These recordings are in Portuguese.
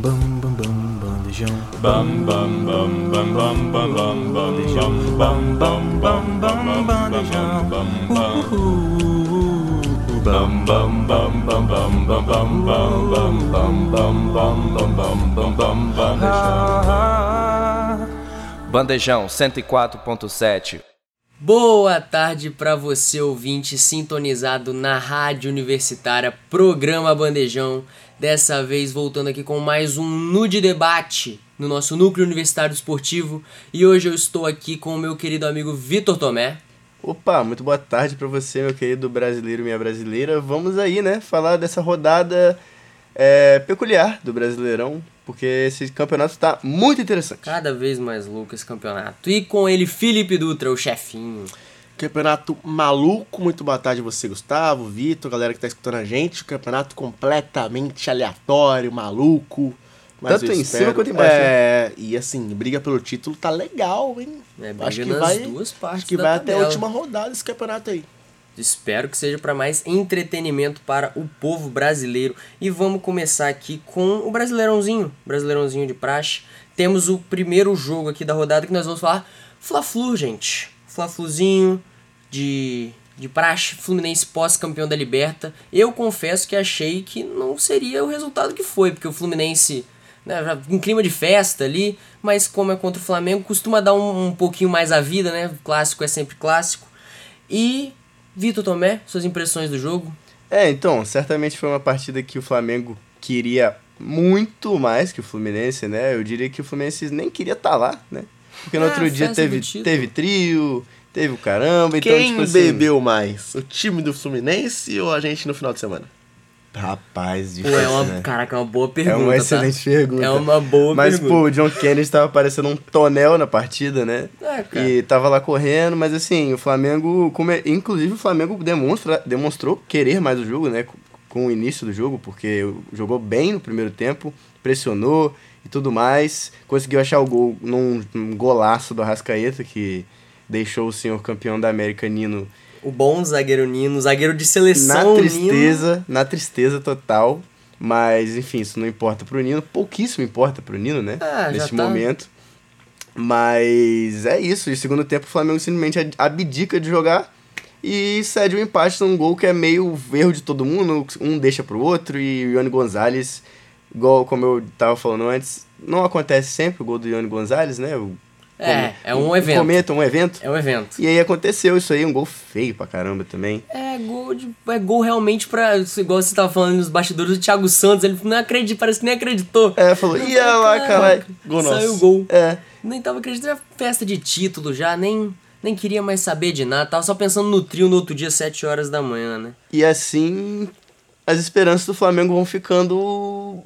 Bam bam bam bandejão. Bam bam bam bam bam bam bam bandejão. Bam bam bam bam bandejão. Bam bam bam bam bam bam bam bam bam bam bam bam bam bam bam bam bam bandejão. Bandejão 104.7. Boa tarde para você ouvinte sintonizado na Rádio Universitária, programa Bandejão. Dessa vez voltando aqui com mais um Nude Debate no nosso núcleo universitário esportivo. E hoje eu estou aqui com o meu querido amigo Vitor Tomé. Opa, muito boa tarde para você, meu querido brasileiro e minha brasileira. Vamos aí, né, falar dessa rodada é, peculiar do Brasileirão, porque esse campeonato está muito interessante. Cada vez mais louco esse campeonato. E com ele, Felipe Dutra, o chefinho. Campeonato maluco, muito boa tarde você, Gustavo, Vitor, galera que tá escutando a gente. Campeonato completamente aleatório, maluco. Mas Tanto em espero- cima quanto embaixo, É, e assim, briga pelo título tá legal, hein? É, briga acho que nas vai, duas partes acho que da vai até a tabela. última rodada esse campeonato aí. Espero que seja para mais entretenimento para o povo brasileiro. E vamos começar aqui com o Brasileirãozinho, Brasileirãozinho de praxe. Temos o primeiro jogo aqui da rodada que nós vamos falar Fla-Flu, gente. Fla-Fluzinho de de praxe, Fluminense pós-campeão da Liberta. Eu confesso que achei que não seria o resultado que foi, porque o Fluminense né, em clima de festa ali, mas como é contra o Flamengo, costuma dar um, um pouquinho mais a vida, né? Clássico é sempre clássico. E Vitor Tomé, suas impressões do jogo? É, então, certamente foi uma partida que o Flamengo queria muito mais que o Fluminense, né? Eu diria que o Fluminense nem queria estar lá, né? Porque no É, outro dia teve, teve trio, teve o caramba, então, Quem tipo assim... bebeu mais? O time do Fluminense ou a gente no final de semana? Rapaz, Pô, difícil, é uma, né? caraca, é uma boa É pergunta, uma tá? excelente pergunta. É uma boa Mas, pergunta. pô, o John Kennedy tava parecendo um tonel na partida, né? É, cara. E tava lá correndo, mas assim, o Flamengo, como é- inclusive o Flamengo demonstra, demonstrou querer mais o jogo, né? Com, com o início do jogo, porque jogou bem no primeiro tempo, pressionou e tudo mais. Conseguiu achar o gol num, num golaço do Arrascaeta, que deixou o senhor campeão da América Nino O bom zagueiro Nino, zagueiro de na seleção Nino. tristeza, na tristeza total. Mas, enfim, isso não importa pro Nino. Pouquíssimo importa pro Nino, né? Ah, Neste tá. momento. Mas é isso. E segundo tempo, o Flamengo simplesmente abdica de jogar e cede o empate num gol que é meio erro de todo mundo. Um deixa pro outro e o Ione Gonzalez, igual como eu tava falando antes, não acontece sempre o gol do Ione Gonzalez, né? O, É, é um evento. Cometa, um evento. É um evento. E aí aconteceu isso aí, um gol feio pra caramba também. É gol, de, é gol realmente pra. Igual você tava falando nos bastidores do Thiago Santos, ele não acredita, parece que nem acreditou. É, falou, Eu ia lá, "Caraca, caralho, gol nosso. Saiu o gol. É, Nem tava acreditando, era festa de título já, nem, nem queria mais saber de nada. Tava só pensando no trio no outro dia, 7 horas da manhã, né? e assim as esperanças do Flamengo vão ficando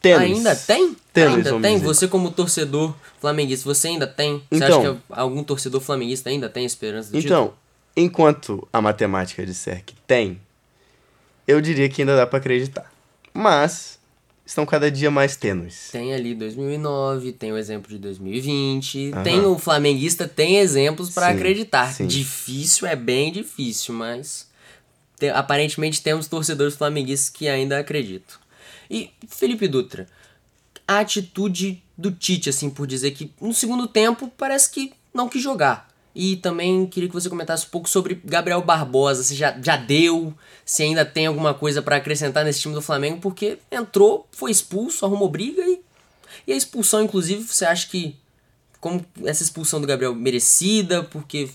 tênues. Ainda tem? Tênues, ainda tem? dizer. Você como torcedor flamenguista, você ainda tem? Você Então. acha que algum torcedor flamenguista ainda tem esperança do Então, título? enquanto a matemática disser que tem, eu diria que ainda dá pra acreditar. Mas estão cada dia mais tênues. Tem ali 2009, tem o exemplo de 2020, Aham. tem o flamenguista, tem exemplos pra Sim, acreditar. sim. Difícil é bem difícil, mas te- aparentemente temos torcedores flamenguistas que ainda acreditam. E Felipe Dutra, a atitude do Tite, assim, por dizer que no segundo tempo parece que não quis jogar. E também queria que você comentasse um pouco sobre Gabriel Barbosa, se já, já deu, se ainda tem alguma coisa pra acrescentar nesse time do Flamengo, porque entrou, foi expulso, arrumou briga e, e a expulsão, inclusive, você acha que como essa expulsão do Gabriel merecida, porque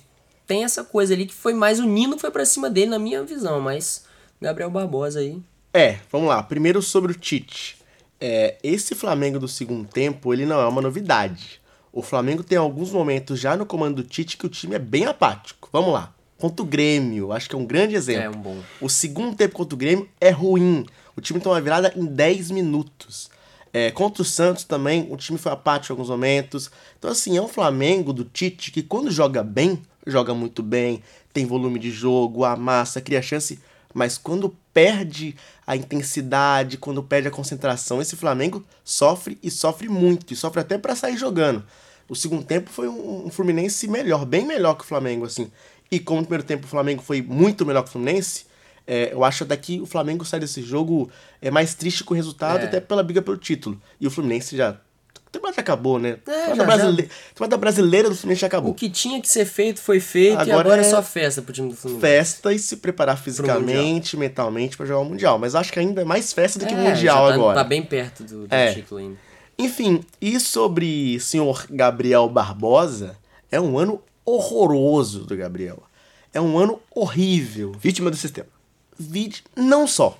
tem essa coisa ali que foi mais o Nino foi pra cima dele na minha visão, mas Gabriel Barbosa aí. É, vamos lá. Primeiro sobre o Tite. É, esse Flamengo do segundo tempo, ele não é uma novidade. O Flamengo tem alguns momentos já no comando do Tite que o time é bem apático. Vamos lá. Contra o Grêmio, acho que é um grande exemplo. É um bom. O segundo tempo contra o Grêmio é ruim. O time tem uma virada em 10 minutos. É, contra o Santos também, o time foi apático em alguns momentos. Então, assim, é um Flamengo do Tite que quando joga bem, joga muito bem, tem volume de jogo, amassa, cria chance. Mas quando perde a intensidade, quando perde a concentração, esse Flamengo sofre e sofre muito. E sofre até pra sair jogando. O segundo tempo foi um, um Fluminense melhor, bem melhor que o Flamengo, assim. E como no primeiro tempo o Flamengo foi muito melhor que o Fluminense, É, eu acho até que o Flamengo sai desse jogo é mais triste com o resultado, É. até pela briga pelo título. E o Fluminense já. Temporada acabou, né? A já- temporada brasile- a temporada brasileira do Fluminense já acabou. O que tinha que ser feito foi feito e Agora agora é é só festa pro time do Fluminense. Festa e se preparar fisicamente, mentalmente pra jogar o Mundial. Mas acho que ainda é mais festa do que o É, Mundial já tá, agora. Tá bem perto do, do É. título ainda. Enfim, e sobre senhor Gabriel Barbosa, é um ano horroroso do Gabriel. É um ano horrível. Vítima do sistema. Vide... Não só.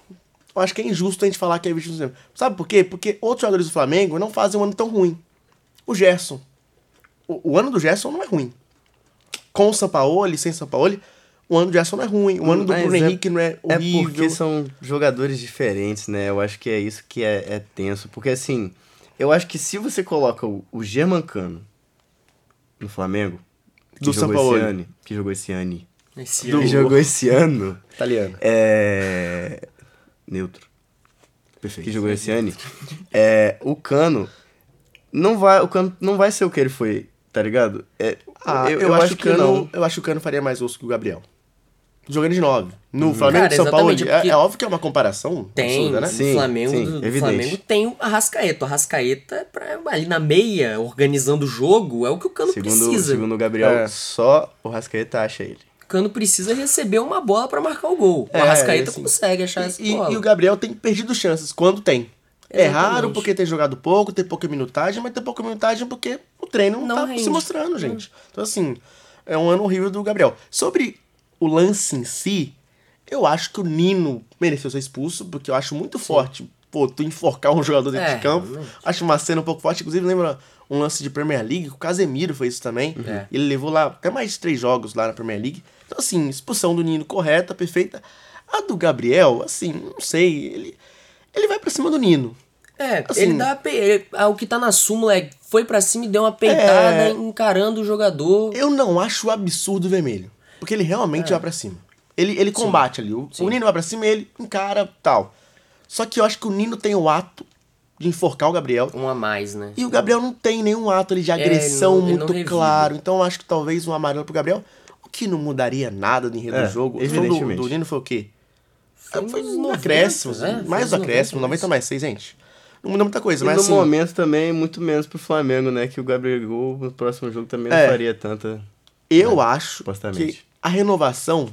Eu acho que é injusto a gente falar que é vítima do sistema. Sabe por quê? Porque outros jogadores do Flamengo não fazem um ano tão ruim. O Gerson. O, o ano do Gerson não é ruim. Com o Sampaoli, sem Sampaoli, o ano do Gerson não é ruim. O ano do Bruno é- Henrique não é É horrível. porque são jogadores diferentes, né? Eu acho que é isso que é, é tenso. Porque assim, eu acho que se você coloca o, o Germancano no Flamengo, que Do jogou Sampaoli. esse ano, que jogou esse ano, Esse Do- que jogou esse ano, Italiano. é neutro. Perfeito. que jogou esse ano, é, o Cano não vai, o Cano não vai ser o que ele foi, tá ligado? É, Ah, eu, acho que o Cano, eu acho que o Cano faria mais osso que o Gabriel. Jogando de 9. No Flamengo Cara, e São Paulo, é, é óbvio que é uma comparação Tem, absurda, né? o Sim, Flamengo, sim, do. Flamengo tem o Arrascaeta. O Arrascaeta, é pra, ali na meia, organizando o jogo, é o que o Cano Segundo, precisa. segundo o Gabriel, É. só o Rascaeta acha ele. O Cano precisa receber uma bola pra marcar o gol. O É, Arrascaeta assim. consegue achar essa E, bola. e o Gabriel tem perdido chances quando tem. É Exatamente. raro porque tem jogado pouco, tem pouca minutagem, mas tem pouca minutagem porque o treino não, Não tá rende. se mostrando, gente. Então, assim, é um ano horrível do Gabriel. Sobre o lance em si, eu acho que o Nino mereceu ser expulso, porque eu acho muito forte, pô, tu enforcar um jogador dentro É, de campo. realmente. Acho uma cena um pouco forte. Inclusive, lembra um lance de Premier League, o Casemiro fez isso também. É. Ele levou lá até mais de três jogos lá na Premier League. Então, assim, expulsão do Nino correta, perfeita. A do Gabriel, assim, não sei, ele, ele vai pra cima do Nino. É, Assim- ele dá ele- ah, o que tá na súmula é foi pra cima e deu uma peitada É. encarando o jogador. Eu não acho absurdo o vermelho. Porque ele realmente vai pra cima. Ele, ele combate ali. O, o Nino vai pra cima e ele encara tal. Só que eu acho que o Nino tem o ato de enforcar o Gabriel. Um a mais, né? E o Gabriel não tem nenhum ato ali de agressão ele não- muito claro. Então eu acho que talvez um amarelo pro Gabriel, o que não mudaria nada no enredo É, do jogo. O jogo do, evidentemente. do Nino foi o quê? Foi um 90, acréscimo. é, foi mais um acréscimo, 90, 90 mais 6, gente. Não muda muita coisa, E mas no assim... momento também, muito menos pro Flamengo, né? Que o Gabriel no próximo jogo também É. não faria tanta. Eu acho supostamente. que a renovação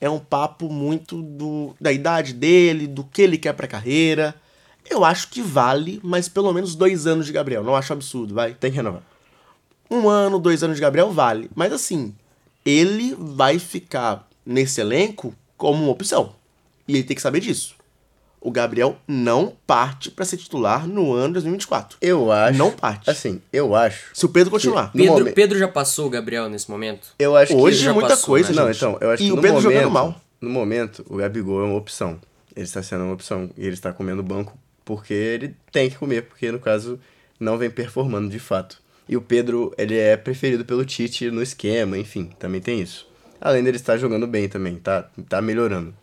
é um papo muito do, da idade dele, do que ele quer pra carreira. Eu acho que vale, mas pelo menos dois anos de Gabriel. Não acho absurdo, vai. Tem que renovar. Um ano, dois anos de Gabriel vale. Mas assim, ele vai ficar nesse elenco como uma opção. E ele tem que saber disso. O Gabriel não parte pra ser titular no ano 2024. Eu acho. Não parte. Assim, eu acho. Se o Pedro continuar. Pedro, momento- Pedro já passou o Gabriel nesse momento? Eu acho Hoje que. muita passou, coisa, né, Não, gente. então, eu acho e que o no Pedro momento, jogando mal. No momento, o Gabigol é uma opção. Ele está sendo uma opção. E ele está comendo banco porque ele tem que comer, porque no caso não vem performando de fato. E o Pedro, ele é preferido pelo Tite no esquema, enfim, também tem isso. Além dele estar jogando bem também, tá, tá melhorando.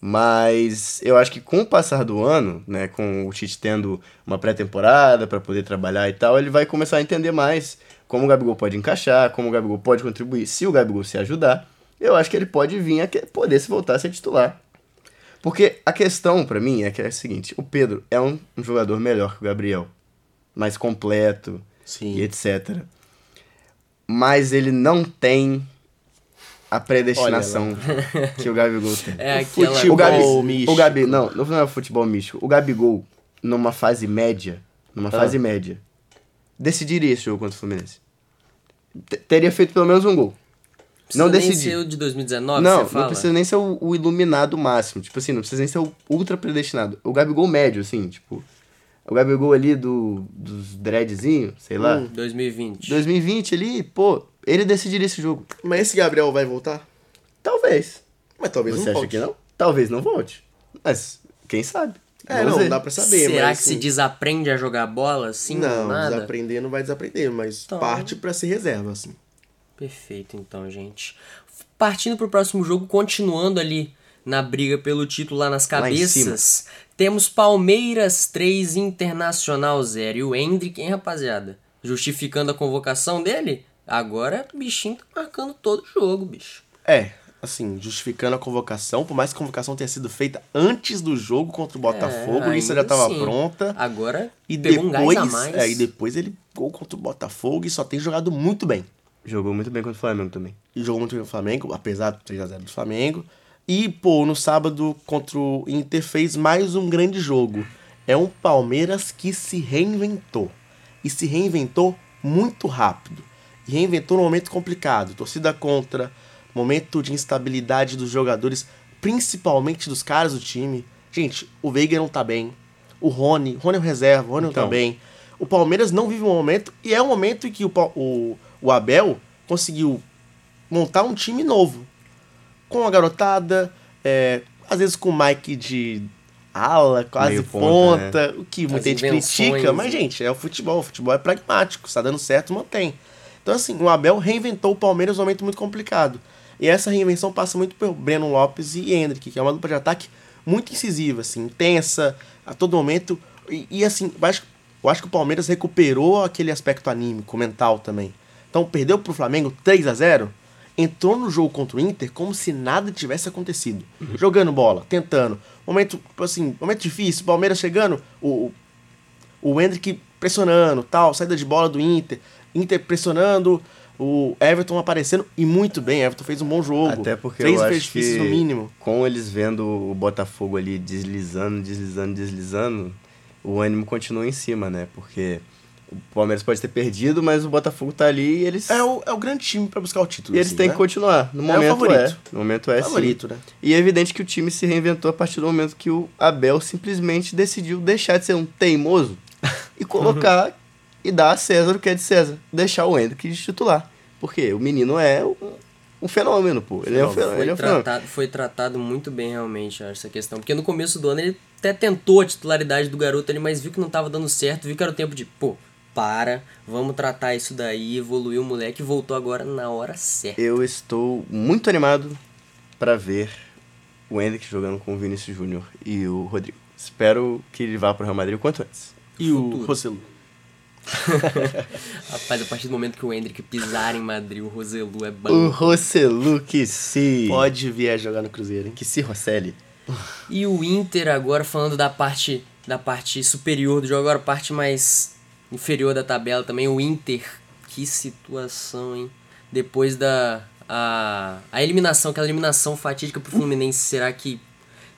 Mas eu acho que com o passar do ano, né, com o Tite tendo uma pré-temporada para poder trabalhar e tal, ele vai começar a entender mais como o Gabigol pode encaixar, como o Gabigol pode contribuir. Se o Gabigol se ajudar, eu acho que ele pode vir a poder se voltar a ser titular. Porque a questão pra mim é que é a seguinte, o Pedro é um, um jogador melhor que o Gabriel, mais completo Sim. e etc. Mas ele não tem a predestinação que o Gabigol tem. É O aquela. futebol O Gabi, místico. o Gabi, não, não é futebol místico. O Gabigol, numa fase média, numa fase média, decidiria esse jogo contra o Fluminense. T- Teria feito pelo menos um gol. Precisa não nem decidi. ser o de 2019, Não, você não fala? precisa nem ser o, o iluminado máximo. Tipo assim, não precisa nem ser o ultra predestinado. O Gabigol médio, assim, tipo. O Gabigol ali do, dos dreadzinho, sei lá. Hum. 2020. 2020 ali, pô, ele decidiria esse jogo. Mas esse Gabriel vai voltar? Talvez. Mas talvez Você não acha volte. que não? Talvez não volte. Mas quem sabe? É, Vamos não, ver. dá pra saber, Será mas, que se assim, desaprende a jogar bola assim? Não, nada? desaprender não vai desaprender, mas Então. parte pra ser reserva, assim. Perfeito, então, gente. Partindo pro próximo jogo, continuando ali na briga pelo título lá nas Lá cabeças, temos Palmeiras 3, Internacional 0. E o Hendrick, hein, rapaziada? Justificando a convocação dele? Agora, bichinho tá marcando todo jogo, bicho. É, assim, justificando a convocação, por mais que a convocação tenha sido feita antes do jogo contra o Botafogo, a lista já É, estava pronta. Agora E depois, um gás a mais. é, e depois ele gol contra o Botafogo e só tem jogado muito bem. Jogou muito bem contra o Flamengo também. E jogou muito bem no Flamengo, apesar do 3x0 do Flamengo. E, pô, no sábado contra o Inter fez mais um grande jogo. É um Palmeiras que se reinventou. E se reinventou muito rápido. E reinventou num momento complicado. Torcida contra, momento de instabilidade dos jogadores, principalmente dos caras do time. Gente, o Veiga não tá bem. O Rony, Rony é o reserva, o Rony não tá Então. bem. O Palmeiras não vive um momento, e é um momento em que o, o, o Abel conseguiu montar um time novo. Com a garotada, é, às vezes com o Mike de ala, quase Meio ponta, ponta, o que muita gente critica, mas, né? gente, é o futebol. O futebol é pragmático, se tá dando certo, mantém. Então, assim, o Abel reinventou o Palmeiras num momento muito complicado. E essa reinvenção passa muito pelo Breno Lopes e Hendrick, que é uma dupla de ataque muito incisiva, assim, intensa, a todo momento. E, e, assim, eu acho, eu acho que o Palmeiras recuperou aquele aspecto anímico, mental também. Então, perdeu pro Flamengo 3 a 0 entrou no jogo contra o Inter como se nada tivesse acontecido. Jogando bola, tentando. Momento, assim, momento difícil, o Palmeiras chegando, o, o Hendrick pressionando, tal, saída de bola do Inter, Inter pressionando, o Everton aparecendo e muito bem, Everton fez um bom jogo. Até porque Três eu acho que no mínimo. com eles vendo o Botafogo ali deslizando, deslizando, deslizando, o ânimo continua em cima, né? Porque o Palmeiras pode ter perdido, mas o Botafogo tá ali e eles, É o, é o grande time pra buscar o título. e eles assim, têm né? que continuar. No É o momento é. favorito. No momento é sim. Favorito, né? E é evidente que o time se reinventou a partir do momento que o Abel simplesmente decidiu deixar de ser um teimoso e colocar e dar a César o que é de César. Deixar o Hendrick de titular. Porque o menino é um, um fenômeno, pô. Ele é um fenômeno. Foi, Ele é um fenômeno. tratado, foi tratado muito bem, realmente, essa questão. Porque no começo do ano ele até tentou a titularidade do garoto ali, mas viu que não tava dando certo, viu que era o tempo de, pô, para, vamos tratar isso daí, evoluiu o moleque e voltou agora na hora certa. Eu estou muito animado para ver o Hendrick jogando com o Vinícius Júnior e o Rodrigo. Espero que ele vá para o Real Madrid o quanto antes. E o. Rossello. Rapaz, a partir do momento que o Hendrick pisar em Madrid, o Roselu é O bom. Rossellu que se... Pode vir a jogar no Cruzeiro, hein? Que se Rosselli. E o Inter agora falando da parte da parte superior do jogo, agora a parte mais inferior da tabela também, o Inter. Que situação, hein? Depois da a, a eliminação, aquela eliminação fatídica pro Fluminense, será que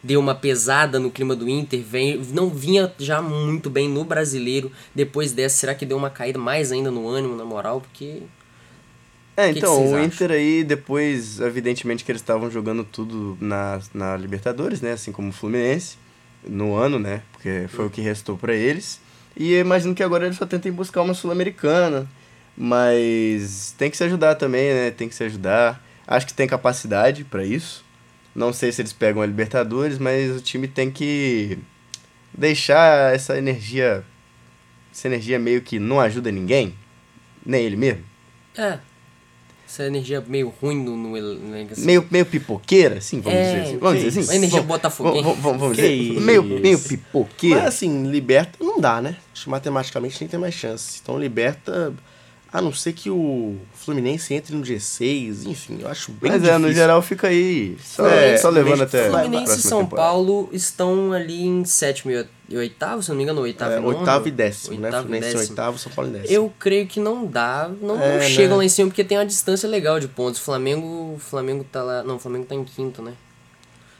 deu uma pesada no clima do Inter? Vem, não vinha já muito bem no brasileiro. Depois dessa, será que deu uma caída mais ainda no ânimo, na moral? Porque É, Que que então, vocês o acham? Inter aí, depois, evidentemente que eles estavam jogando tudo na, na Libertadores, né? Assim como o Fluminense, no ano, né? Porque foi o que restou pra eles. E eu imagino que agora eles só tentem buscar uma Sul-Americana. Mas tem que se ajudar também, né? Tem que se ajudar. Acho que tem capacidade pra isso. Não sei se eles pegam a Libertadores, mas o time tem que deixar essa energia. Essa energia meio que não ajuda ninguém, nem ele mesmo. é. Essa energia meio ruim no, no, no assim, Meio, meio pipoqueira, assim, vamos É, dizer assim. Vamos dizer isso. assim. A energia botafoguense. Vamos, vamos, dizer. isso. Meio, meio pipoqueira. Mas assim, liberta não dá, né? Acho que matematicamente nem tem mais chance. Então liberta, a não ser que o Fluminense entre no G6, enfim, eu acho bem Mas difícil. é, no geral fica aí. Só, É, só levando até. a Fluminense e São temporada. Paulo estão ali em sétimo e e oitavo, se não me engano, oitavo É, e nono. oitavo e décimo, né? Oitavo e Fluminense décimo. oitavo, São Paulo em décimo. Eu creio que não dá, não, É, não né? chegam lá em cima porque tem uma distância legal de pontos. O Flamengo, o Flamengo tá lá, não, o Flamengo tá em quinto, né?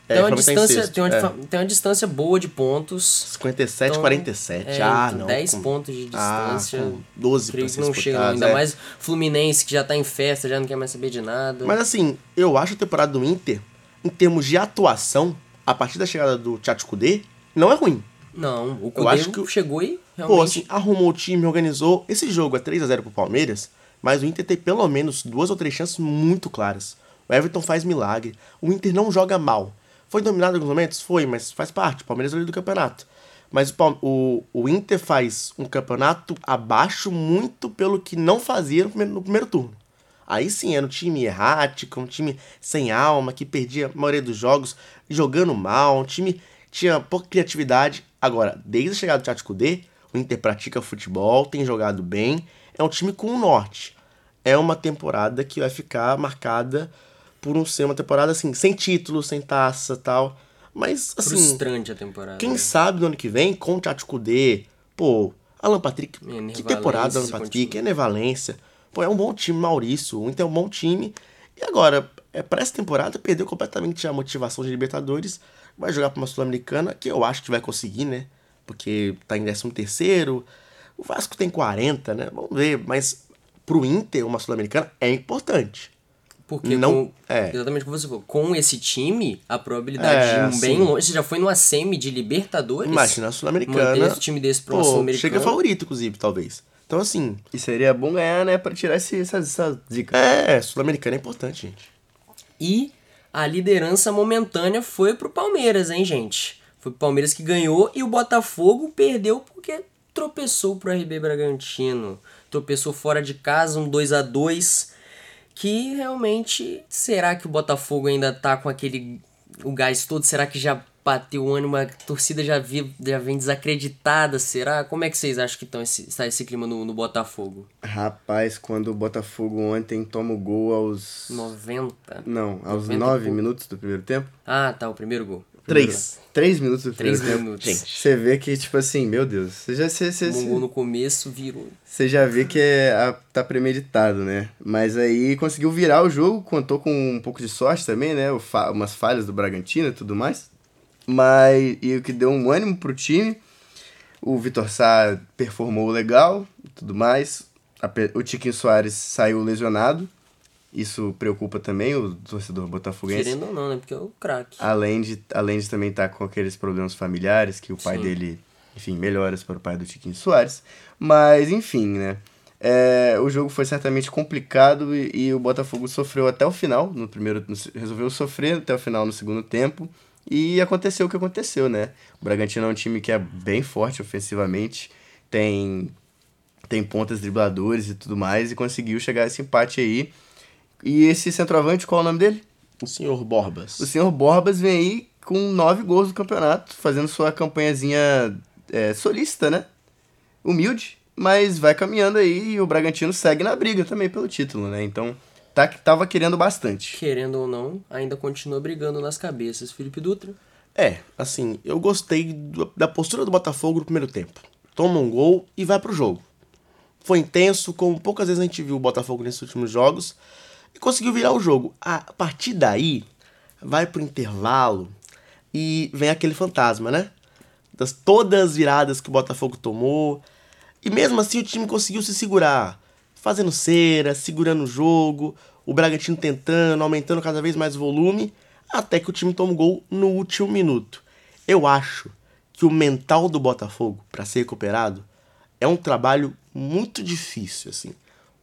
É, Tem uma, tá distância, tem, uma, é. tem uma distância boa de pontos. 57, Então, 47. é, ah, não. 10 com- pontos de Ah, distância. com 12 creio que não chega, não. disputados, ainda é. mais Fluminense que já tá em festa, já não quer mais saber de nada. Mas assim, eu acho a temporada do Inter, em termos de atuação, a partir da chegada do Tchatcho Kudê, não é ruim. Não, o eu acho Cudê que- chegou e realmente Pô, assim, arrumou o time, organizou. Esse jogo é 3x0 pro Palmeiras, mas o Inter tem pelo menos duas ou três chances muito claras. O Everton faz milagre. O Inter não joga mal. Foi dominado em alguns momentos? Foi, mas faz parte. O Palmeiras é o líder do campeonato. Mas o, o, o Inter faz um campeonato abaixo muito pelo que não fazia no primeiro, no primeiro turno. Aí sim, era um time errático, um time sem alma, que perdia a maioria dos jogos, jogando mal, um time tinha pouca criatividade. Agora, desde a chegada do Tchatcho Kudê, o Inter pratica futebol, tem jogado bem, é um time com um norte. É uma temporada que vai ficar marcada por não ser uma temporada assim, sem título, sem taça tal. Mas, assim, Frustrante a temporada. quem né? sabe no ano que vem, com o Tati Kudê, pô, Alan Patrick, que temporada Alan Patrick, continua. Ener Valência, pô, é um bom time, Maurício, o Inter é um bom time. E agora, é, para essa temporada, perdeu completamente a motivação de Libertadores, vai jogar pra uma Sul-Americana, que eu acho que vai conseguir, né? Porque tá em 13 terceiro, o Vasco tem 40, né? Vamos ver, mas pro Inter, uma Sul-Americana é importante. Porque Não- com, é. exatamente como você falou, com esse time, a probabilidade É, de ir bem sim. longe. Você já foi numa semi de Libertadores? Imagina a Sul-Americana. esse time desse pra Pô, Sul-Americana. chega favorito, inclusive, talvez. Então, assim, E seria bom ganhar, né? Pra tirar esse, essa, essa zica. é, Sul-Americana é importante, gente. E a liderança momentânea foi pro Palmeiras, hein, gente? Foi pro Palmeiras que ganhou e o Botafogo perdeu porque tropeçou pro RB Bragantino. Tropeçou fora de casa, um 2 a 2 Que realmente. Será que o Botafogo ainda tá com aquele. O gás todo? Será que já bateu o ânimo? A torcida já, vi, já vem desacreditada? Será? Como é que vocês acham que tão esse, está esse clima no, no Botafogo? Rapaz, quando o Botafogo ontem toma o gol aos. 90? Não, aos 90 e 9 pouco. minutos do primeiro tempo. Ah, tá, o primeiro gol. Três. Três minutos do Três primeiro tempo. minutos. Gente. Você vê que, tipo assim, meu Deus. Você já, você, você, Um gol no começo virou. você já vê que é, a- tá premeditado, né? Mas aí conseguiu virar o jogo, contou com um pouco de sorte também, né? O fa- umas falhas do Bragantino e tudo mais. Mas, e o que deu um ânimo pro time. O Vitor Sá performou legal e tudo mais. O Tiquinho Soares saiu lesionado. Isso preocupa também o torcedor botafoguense. Querendo ou não, né? Porque é o craque. Além de, além de também estar com aqueles problemas familiares, que o pai Sim. dele, enfim, melhoras para o pai do Tiquinho Soares. Mas, enfim, né? É, o jogo foi certamente complicado e, e o Botafogo sofreu até o final, no primeiro, no resolveu sofrer até o final no segundo tempo. E aconteceu o que aconteceu, né? O Bragantino é um time que é bem forte ofensivamente, tem, tem pontas dribladores e tudo mais, e conseguiu chegar a esse empate aí. E esse centroavante, qual é o nome dele? O senhor Borbas. O senhor Borbas vem aí com nove gols no campeonato, fazendo sua campanhazinha é, solícita, né? Humilde, mas vai caminhando aí e o Bragantino segue na briga também pelo título, né? Então, tá, tava querendo bastante. Querendo ou não, ainda continua brigando nas cabeças. Felipe Dutra. É, assim, eu gostei do- da postura do Botafogo no primeiro tempo. Toma um gol e vai pro jogo. Foi intenso, como poucas vezes a gente viu o Botafogo nesses últimos jogos, e conseguiu virar o jogo. A partir daí, vai pro intervalo e vem aquele fantasma, né? Das todas as viradas que o Botafogo tomou. E mesmo assim o time conseguiu se segurar, fazendo cera, segurando o jogo, o Bragantino tentando, aumentando cada vez mais o volume, até que o time toma o gol no último minuto. Eu acho que o mental do Botafogo para ser recuperado é um trabalho muito difícil, assim.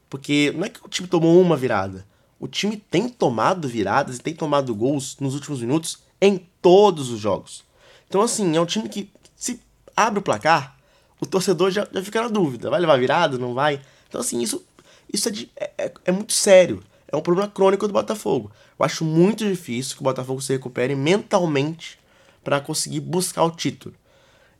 Porque não é que o time tomou uma virada. O time tem tomado viradas e tem tomado gols nos últimos minutos em todos os jogos. Então, assim, é um time que, se abre o placar, o torcedor já, já fica na dúvida. Vai levar virada? Não vai? Então, assim, isso, isso é, de- é- é- é muito sério. É um problema crônico do Botafogo. Eu acho muito difícil que o Botafogo se recupere mentalmente para conseguir buscar o título.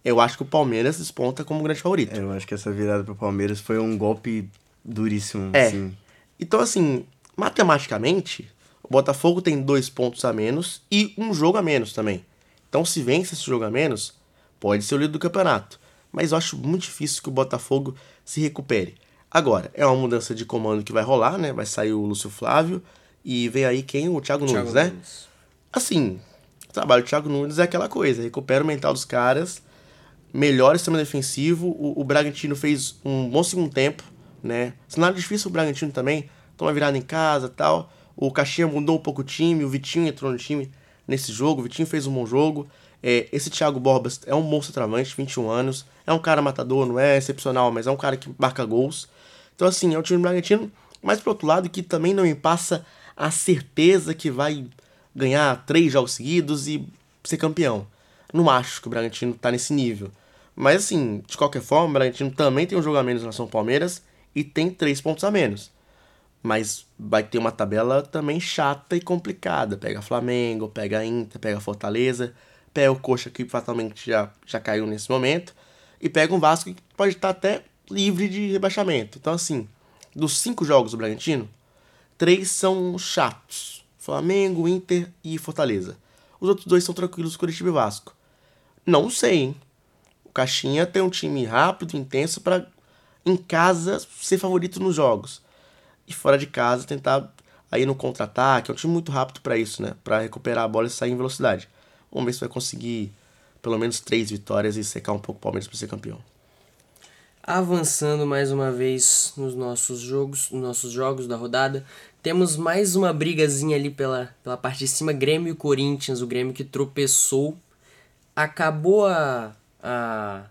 Eu acho que o Palmeiras desponta como grande favorito. Eu acho que essa virada pro Palmeiras foi um golpe duríssimo, É. assim. Então, assim, matematicamente, o Botafogo tem dois pontos a menos e um jogo a menos também. Então, se vence esse jogo a menos, pode ser o líder do campeonato. Mas eu acho muito difícil que o Botafogo se recupere. Agora, é uma mudança de comando que vai rolar, né? Vai sair o Lúcio Flávio e vem aí quem? O Thiago, Thiago Nunes, né? Nunes. Assim, o trabalho do Thiago Nunes é aquela coisa, recupera o mental dos caras, melhora o sistema defensivo. O, o Bragantino fez um bom segundo tempo, né? Cenário difícil o Bragantino também, toma virada em casa tal. O Caixinha mudou um pouco o time, o Vitinho entrou no time nesse jogo, o Vitinho fez um bom jogo. É, esse Thiago Borbas é um bom centroavante, 21 anos, é um cara matador, não é excepcional, mas é um cara que marca gols. Então, assim, é um time do Bragantino, mas por outro lado, que também não me passa a certeza que vai ganhar três jogos seguidos e ser campeão. Não acho que o Bragantino tá nesse nível. Mas assim, de qualquer forma, o Bragantino também tem um jogo a menos relação ao Palmeiras e tem três pontos a menos. Mas vai ter uma tabela também chata e complicada. Pega Flamengo, pega Inter, pega Fortaleza, pega o Coxa que fatalmente já, já caiu nesse momento. E pega um Vasco que pode estar até livre de rebaixamento. Então assim, dos cinco jogos do Bragantino, três são chatos. Flamengo, Inter e Fortaleza. Os outros dois são tranquilos, Curitiba e Vasco. Não sei, hein? O Caixinha tem um time rápido, intenso para em casa ser favorito nos jogos. E fora de casa tentar aí no contra-ataque. É um time muito rápido para isso, né? Para recuperar a bola e sair em velocidade. Vamos ver se vai conseguir pelo menos três vitórias e secar um pouco o Palmeiras para ser campeão. Avançando mais uma vez nos nossos jogos, nos nossos jogos da rodada, temos mais uma brigazinha ali pela, pela parte de cima, Grêmio e Corinthians, o Grêmio que tropeçou, acabou a, a,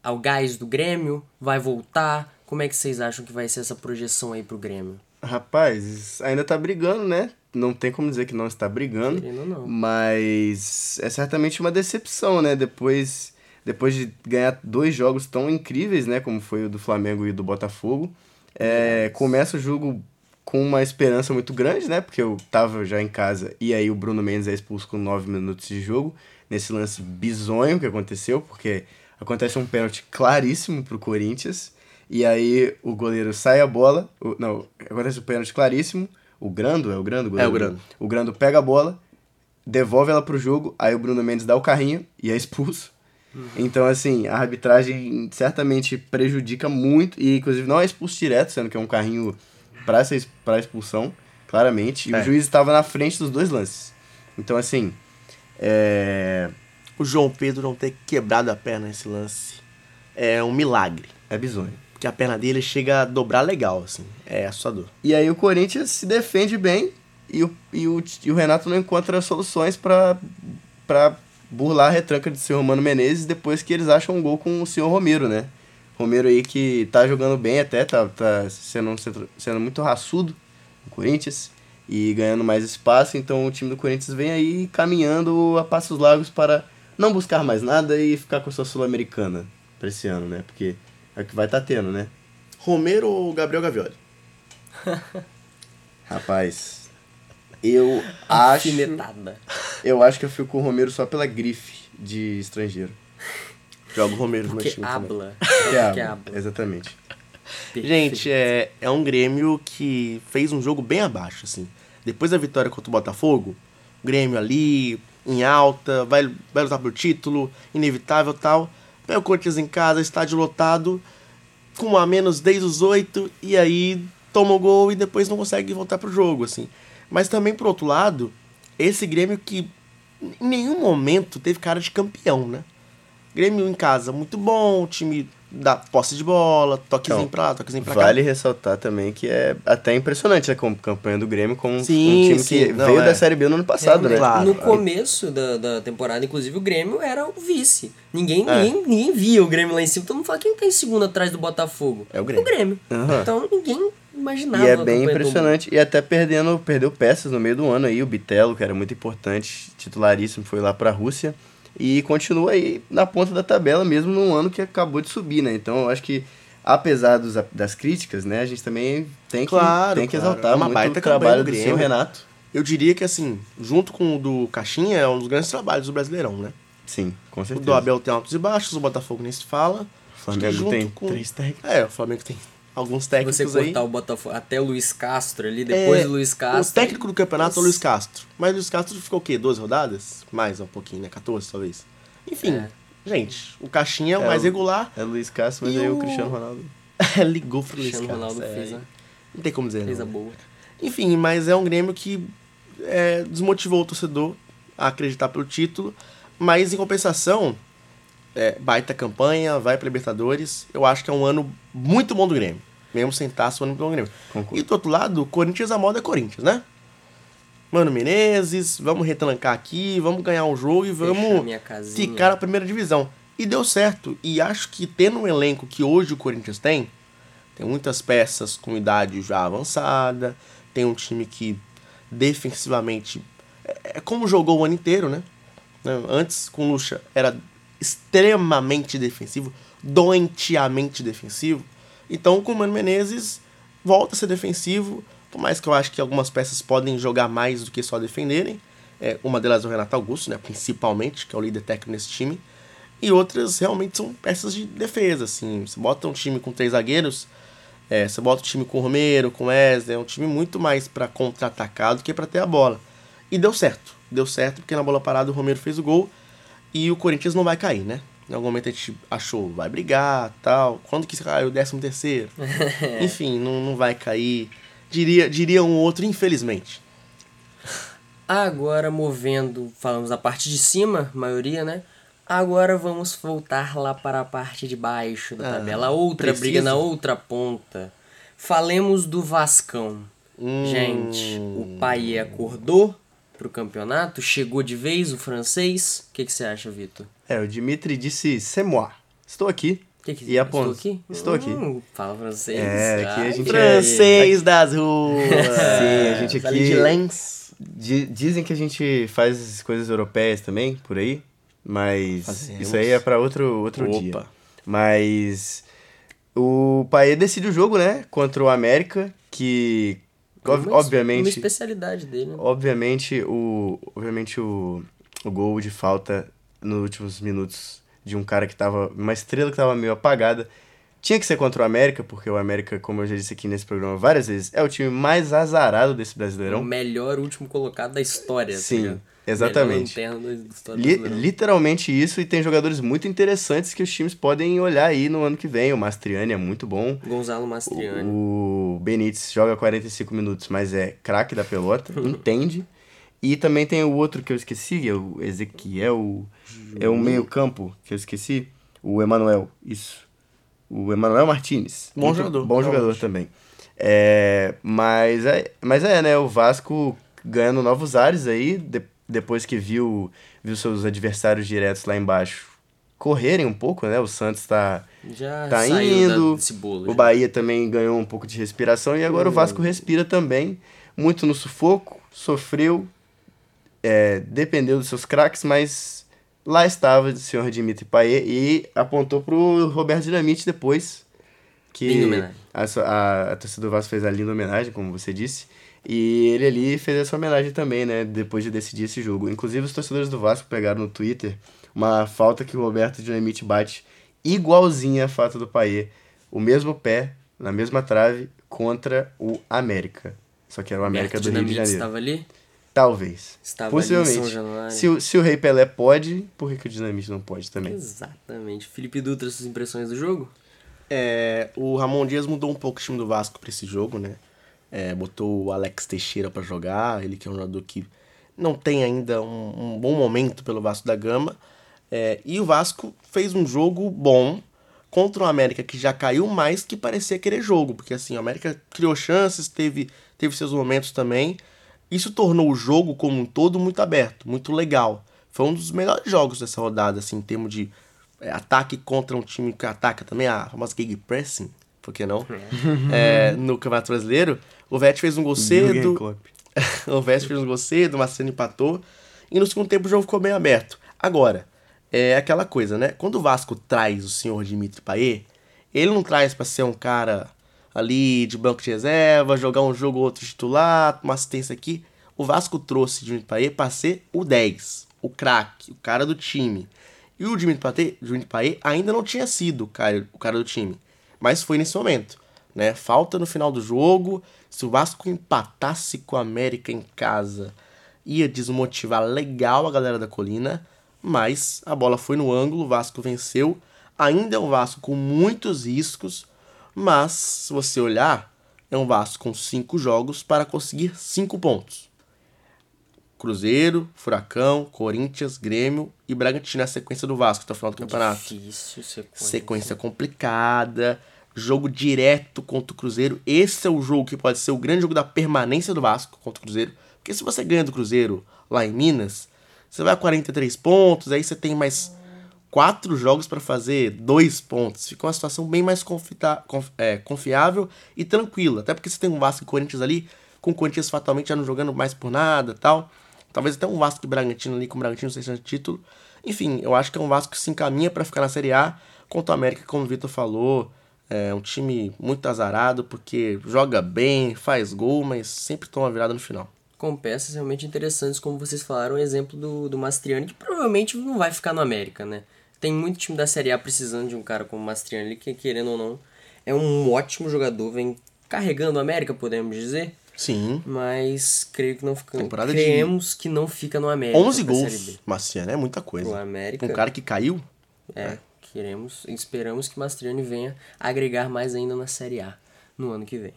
ao gás do Grêmio, vai voltar, como é que vocês acham que vai ser essa projeção aí pro Grêmio? Rapaz, ainda tá brigando, né? Não tem como dizer que não está brigando. Querendo não. Mas é certamente uma decepção, né? Depois, depois de ganhar dois jogos tão incríveis, né? Como foi o do Flamengo e do Botafogo. É, começa o jogo com uma esperança muito grande, né? Porque eu tava já em casa e aí o Bruno Mendes é expulso com nove minutos de jogo. Nesse lance bizonho que aconteceu, porque acontece um pênalti claríssimo pro Corinthians. E aí o goleiro sai a bola. O, não, acontece o pênalti claríssimo. O Grando, é o Grando? goleiro? É o Grando. O Grando pega a bola, devolve ela pro jogo, aí o Bruno Mendes dá o carrinho e é expulso. Então, assim, a arbitragem certamente prejudica muito, e inclusive não é expulso direto, sendo que é um carrinho ex- pra expulsão, claramente. E É. o juiz estava na frente dos dois lances. Então, assim, é. O João Pedro não ter quebrado a perna nesse lance é um milagre. É bizonho. Porque a perna dele chega a dobrar legal, assim. É assustador. E aí o Corinthians se defende bem e o, e o, e o Renato não encontra soluções pra burlar a retranca de seu Romano Menezes depois que eles acham um gol com o senhor Romero, né? Romero aí que tá jogando bem até, tá, tá sendo, sendo, sendo muito raçudo no Corinthians e ganhando mais espaço, então o time do Corinthians vem aí caminhando a passos largos para não buscar mais nada e ficar com a sua Sul-Americana pra esse ano, né? Porque é o que vai estar tendo, né? Romero ou Gabriel Gavioli? Rapaz, eu acho. Alfinetada. Eu acho que eu fico com o Romero só pela grife de estrangeiro. Joga o Romero no meu Que time habla. Que Que habla, habla. Exatamente. Gente, é, é um Grêmio que fez um jogo bem abaixo, assim. Depois da vitória contra o Botafogo, o Grêmio ali, em alta, vai, vai lutar por título, inevitável e tal. Pega o Corinthians em casa, estádio lotado, com um a menos desde os oito, e aí toma o gol e depois não consegue voltar pro jogo, assim. Mas também, por outro lado, esse Grêmio que em nenhum momento teve cara de campeão, né? Grêmio em casa, muito bom, time da posse de bola, toquezinho Não, pra lá, toquezinho pra Vale cá. ressaltar também que é até impressionante a campanha do Grêmio com um Sim, time sim, que não, veio é. da Série B no ano passado, né? Claro. no começo da, da temporada, inclusive, o Grêmio era o vice. Ninguém, É. ninguém, ninguém via o Grêmio lá em cima. Todo mundo fala, quem tá em segundo atrás do Botafogo? É o Grêmio. O Grêmio. Aham. Então ninguém imaginava E é a bem impressionante. E até perdendo, perdeu peças no meio do ano aí. O Bitelo, que era muito importante, titularíssimo, foi lá pra Rússia. E continua aí na ponta da tabela, mesmo num ano que acabou de subir, né? Então eu acho que, apesar dos, das críticas, né, a gente também tem que, Claro, tem que claro. exaltar É uma muito baita o trabalho do senhor Renato. Eu diria que, assim, junto com o do Caixinha, é um dos grandes trabalhos do Brasileirão, né? Sim, com O certeza. do Abel tem altos e baixos, o Botafogo nem se fala. O Flamengo Junto tem com- três técnicos. É, o Flamengo tem alguns técnicos você aí. cortar o Botafogo até o Luiz Castro ali, depois É, do Luiz Castro. O técnico do campeonato é o Luiz Castro. Mas o Luiz Castro ficou o quê? 12 rodadas? Mais um pouquinho, né? 14 talvez. Enfim, É. gente, o Caixinha é o É, mais o- regular. É Luiz Castro, mas E aí o o- Cristiano Ronaldo. Ligou pro Luiz Cristiano Castro. Ronaldo é, fez a, Não tem como dizer, fez não. a boa. Enfim, mas é um Grêmio que é, desmotivou o torcedor a acreditar pelo título. Mas em compensação, é, baita campanha, vai pra Libertadores. Eu acho que é um ano muito bom do Grêmio. Mesmo sem taça, do Grêmio. Concordo. E do outro lado, Corinthians, a moda é Corinthians, né? Mano Menezes, vamos retrancar aqui, vamos ganhar um jogo e vamos ficar na primeira divisão. E deu certo. E acho que tendo um elenco que hoje o Corinthians tem, tem muitas peças com idade já avançada, tem um time que defensivamente é, é como jogou o ano inteiro, né? Né, Antes com o Lucha era extremamente defensivo, doentiamente defensivo. Então com o Mano Menezes volta a ser defensivo, por mais que eu acho que algumas peças podem jogar mais do que só defenderem. É, uma delas é o Renato Augusto, né, principalmente, que é o líder técnico nesse time. E outras realmente são peças de defesa, assim. Você bota um time com três zagueiros, é, você bota um time com o Romero, com o Wesley, é um time muito mais para contra-atacar do que para ter a bola. E deu certo. Deu certo porque na bola parada o Romero fez o gol e o Corinthians não vai cair, né? Em algum momento a gente achou, vai brigar, tal. Quando que caiu o 13 terceiro? Enfim, não, não vai cair. Diria, diria um outro, infelizmente. Agora, movendo, falamos da parte de cima, maioria, né? Agora vamos voltar lá para a parte de baixo da Ah, tabela. Outra preciso. briga na outra ponta. Falemos do Vascão. Hum. Gente, o pai acordou pro campeonato, chegou de vez o francês. O que, que você acha, Vitor? É, o Dimitri disse c'est moi. Estou aqui. Que que, E aponta. Estou aqui? Estou aqui. Hum, fala francês. É, aqui a gente Francês das ruas. Sim, a gente aqui- de Lens. Di- Dizem que a gente faz coisas europeias também, por aí, mas Fazemos. isso aí é pra outro, outro Opa. dia. Mas o Paê decide o jogo, né, contra o América, que ob- Uma- Uma obviamente, especialidade dele, né? obviamente o obviamente o, o gol de falta nos últimos minutos de um cara que tava uma estrela que tava meio apagada tinha que ser contra o América, porque o América, como eu já disse aqui nesse programa várias vezes, é o time mais azarado desse O Brasileirão. melhor último colocado da história. tá Sim, ligado? exatamente. Da história Li- literalmente isso, e tem jogadores muito interessantes que os times podem olhar aí no ano que vem. O Mastriani é muito bom. Gonzalo Mastriani. O Benítez joga 45 minutos, mas é craque da pelota, entende. E também tem o outro que eu esqueci, é o Ezequiel. É o meio-campo que eu esqueci. O Emanuel, isso. O Emanuel Martinez. Bom jogador, Bom jogador realmente. também. É, mas, é, mas é, né? O Vasco ganhando novos ares aí, de- depois que viu, viu seus adversários diretos lá embaixo correrem um pouco, né? O Santos tá, Já tá indo. da, bolo. O. Bahia também ganhou um pouco de respiração e agora o Vasco respira também. Muito no sufoco, sofreu, é, dependeu dos seus craques, mas lá estava o senhor Dimitri Payet e apontou pro Roberto Dinamite depois. Que a, a, a torcida do Vasco fez a linda homenagem, como você disse. E ele ali fez essa homenagem também, né? Depois de decidir esse jogo. Inclusive, os torcedores do Vasco pegaram no Twitter uma falta que o Roberto Dinamite bate igualzinha a falta do Payet. O mesmo pé, na mesma trave, contra o América. Só que era o América Roberto do Rio de Dinamite Janeiro. estava ali? Talvez. Estava ali em Possivelmente. Se, o- se o Rei Pelé pode, por que, que o Dinamite não pode também? Exatamente. Felipe Dutra, suas impressões do jogo? É, o Ramon Dias mudou um pouco o time do Vasco pra esse jogo, né? É, botou o Alex Teixeira pra jogar, ele que é um jogador que não tem ainda um, um bom momento pelo Vasco da Gama. É, e o Vasco fez um jogo bom contra o América que já caiu mais que parecia querer jogo, porque assim, o América criou chances, teve, teve seus momentos também. Isso tornou o jogo como um todo muito aberto, muito legal. Foi um dos melhores jogos dessa rodada, assim, em termos de é, ataque contra um time que ataca também, a famosa gig pressing, por que não? É, no Campeonato Brasileiro. O Vete fez um gol cedo, o Vest fez um gol cedo, o Marcelo empatou. E no segundo tempo o jogo ficou bem aberto. Agora, é aquela coisa, né? Quando o Vasco traz o senhor Dimitri Payet, ele não traz pra ser um cara ali de banco de reserva, jogar um jogo ou outro titular, uma assistência aqui. O Vasco trouxe o Dimitri Payet pra ser o 10, o craque, o cara do time. E o Dimitri Payet, Dimitri ainda não tinha sido o cara, o cara do time. Mas foi nesse momento. Né? Falta no final do jogo. Se o Vasco empatasse com o América em casa, ia desmotivar legal a galera da colina. Mas a bola foi no ângulo, o Vasco venceu. Ainda é um Vasco com muitos riscos, mas se você olhar, é um Vasco com cinco jogos para conseguir cinco pontos. Cruzeiro, Furacão, Corinthians, Grêmio e Bragantino é a sequência do Vasco até o final do campeonato. Difícil sequência. Sequência complicada, jogo direto contra o Cruzeiro. Esse é o jogo que pode ser o grande jogo da permanência do Vasco contra o Cruzeiro. Porque se você ganha do Cruzeiro lá em Minas, você vai a 43 pontos, aí você tem mais quatro jogos para fazer dois pontos. Fica uma situação bem mais confita- conf- é, confiável e tranquila. Até porque você tem um Vasco e Corinthians ali, com o Corinthians fatalmente já não jogando mais por nada tal. Talvez até um Vasco e Bragantino ali, com o Bragantino sem chance de título. Enfim, eu acho que é um Vasco que se encaminha para ficar na Série A contra o América, como o Vitor falou. É um time muito azarado, porque joga bem, faz gol, mas sempre toma virada no final. Com peças realmente interessantes, como vocês falaram, o exemplo do, do Mastriani, que provavelmente não vai ficar no América, né? Tem muito time da Série A precisando de um cara como o Mastriani, que querendo ou não, é um ótimo jogador, vem carregando o América, podemos dizer. Sim. Mas creio que não fica. Temporada de- creemos que não fica no América. 11 pra Série gols. Marciano, é muita O coisa. América. Um cara que caiu, É, queremos, esperamos que Mastriani venha agregar mais ainda na Série A no ano que vem.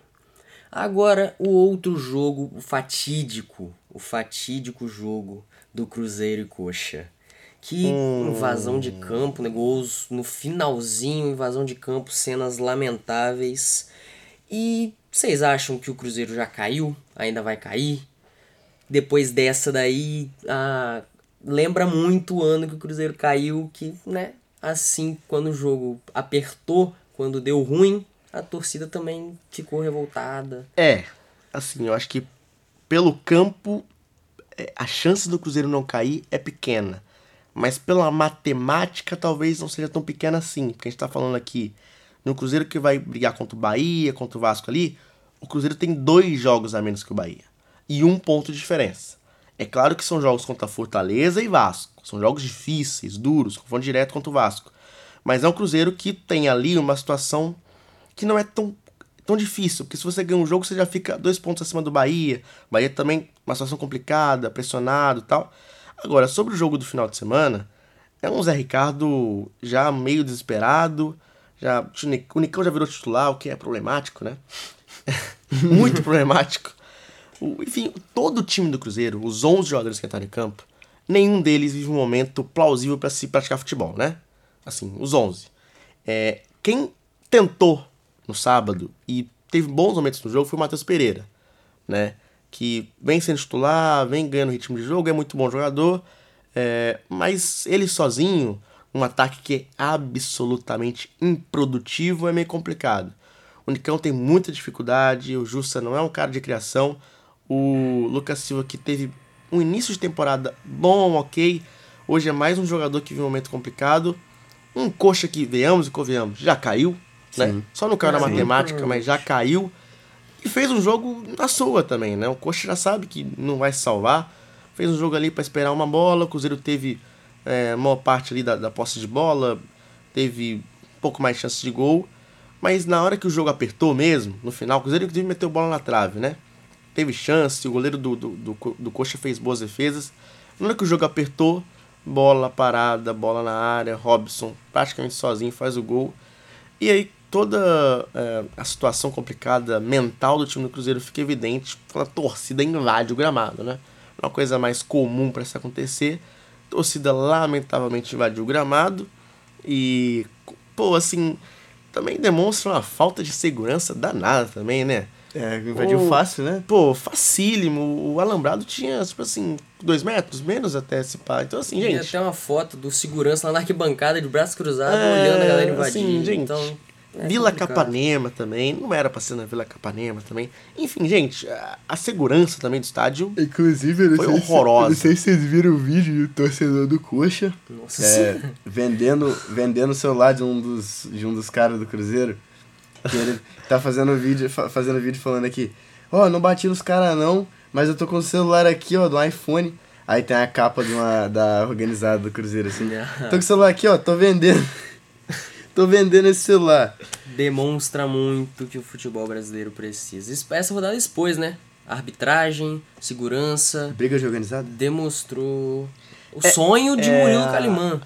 Agora, o outro jogo, o fatídico, o fatídico jogo do Cruzeiro e Coxa. Que invasão de campo, né? gols no finalzinho, invasão de campo, cenas lamentáveis. E vocês acham que o Cruzeiro já caiu? Ainda vai cair? Depois dessa daí, ah, lembra muito o ano que o Cruzeiro caiu, que, né, assim, quando o jogo apertou, quando deu ruim, a torcida também ficou revoltada. É, assim, eu acho que pelo campo é, a chance do Cruzeiro não cair é pequena. Mas pela matemática talvez não seja tão pequena assim. Porque a gente tá falando aqui no Cruzeiro que vai brigar contra o Bahia, contra o Vasco ali. O Cruzeiro tem dois jogos a menos que o Bahia. E um ponto de diferença. É claro que são jogos contra Fortaleza e Vasco. São jogos difíceis, duros, confronto direto contra o Vasco. Mas é um Cruzeiro que tem ali uma situação que não é tão, tão difícil, porque se você ganha um jogo, você já fica dois pontos acima do Bahia. Bahia também, uma situação complicada, pressionado e tal. Agora, sobre o jogo do final de semana, é um Zé Ricardo já meio desesperado, já, o Nicão já virou titular, o que é problemático, né? Muito problemático. O- Enfim, todo o time do Cruzeiro, os 11 jogadores que entraram em campo, nenhum deles vive um momento plausível para se praticar futebol, né? Assim, os 11. É, quem tentou no sábado e teve bons momentos no jogo foi o Matheus Pereira, né? Que vem sendo titular, vem ganhando ritmo de jogo, é muito bom jogador, é, mas ele sozinho, um ataque que é absolutamente improdutivo, é meio complicado. O Nicão tem muita dificuldade, o Jussa não é um cara de criação, o Lucas Silva que teve um início de temporada bom, ok, hoje é mais um jogador que vive um momento complicado, um coxa que, venhamos e convenhamos, já caiu, né? Só não caiu na matemática, mas já caiu. E fez um jogo na sua também, né? O coxa já sabe que não vai se salvar. Fez um jogo ali para esperar uma bola. O Cruzeiro teve é, maior parte ali da, da posse de bola. Teve um pouco mais chance de gol. Mas na hora que o jogo apertou mesmo, no final, o Cruzeiro inclusive meteu bola na trave, né? Teve chance, o goleiro do, do, do, do Coxa fez boas defesas. Na hora que o jogo apertou, bola parada, bola na área, Robson praticamente sozinho faz o gol. E aí toda é, a situação complicada mental do time do Cruzeiro fica evidente quando a torcida invade o gramado, né? Uma coisa mais comum para isso acontecer. A torcida lamentavelmente invadiu o gramado e, pô, assim, também demonstra uma falta de segurança danada também, né? É, invadiu O- fácil, né? Pô, facílimo. O alambrado tinha, tipo assim, dois metros, menos até esse pá. Então, assim, Tem gente. até uma foto do segurança lá na arquibancada de braço cruzado, É, olhando a galera invadir. assim, gente, então, é Vila complicado. Capanema também, não era pra ser na Vila Capanema também. Enfim, gente, a, a segurança também do estádio. Inclusive, eu Foi sei se- horrorosa. eu não sei se vocês viram o vídeo do torcedor do Coxa Nossa é, vendendo, vendendo o celular de um dos, de um dos caras do Cruzeiro. Que ele tá fazendo vídeo, fa- fazendo vídeo falando aqui, ó, não bati nos caras não, mas eu tô com o celular aqui, ó, do iPhone. Aí tem a capa de uma, da organizada do Cruzeiro, assim. Tô com o celular aqui, ó, tô vendendo. Tô vendendo esse celular. demonstra muito que o futebol brasileiro precisa. Isso- Essa rodada expôs, né? Arbitragem, segurança, Briga de organizado? demonstrou o sonho de é Murilo Calimã.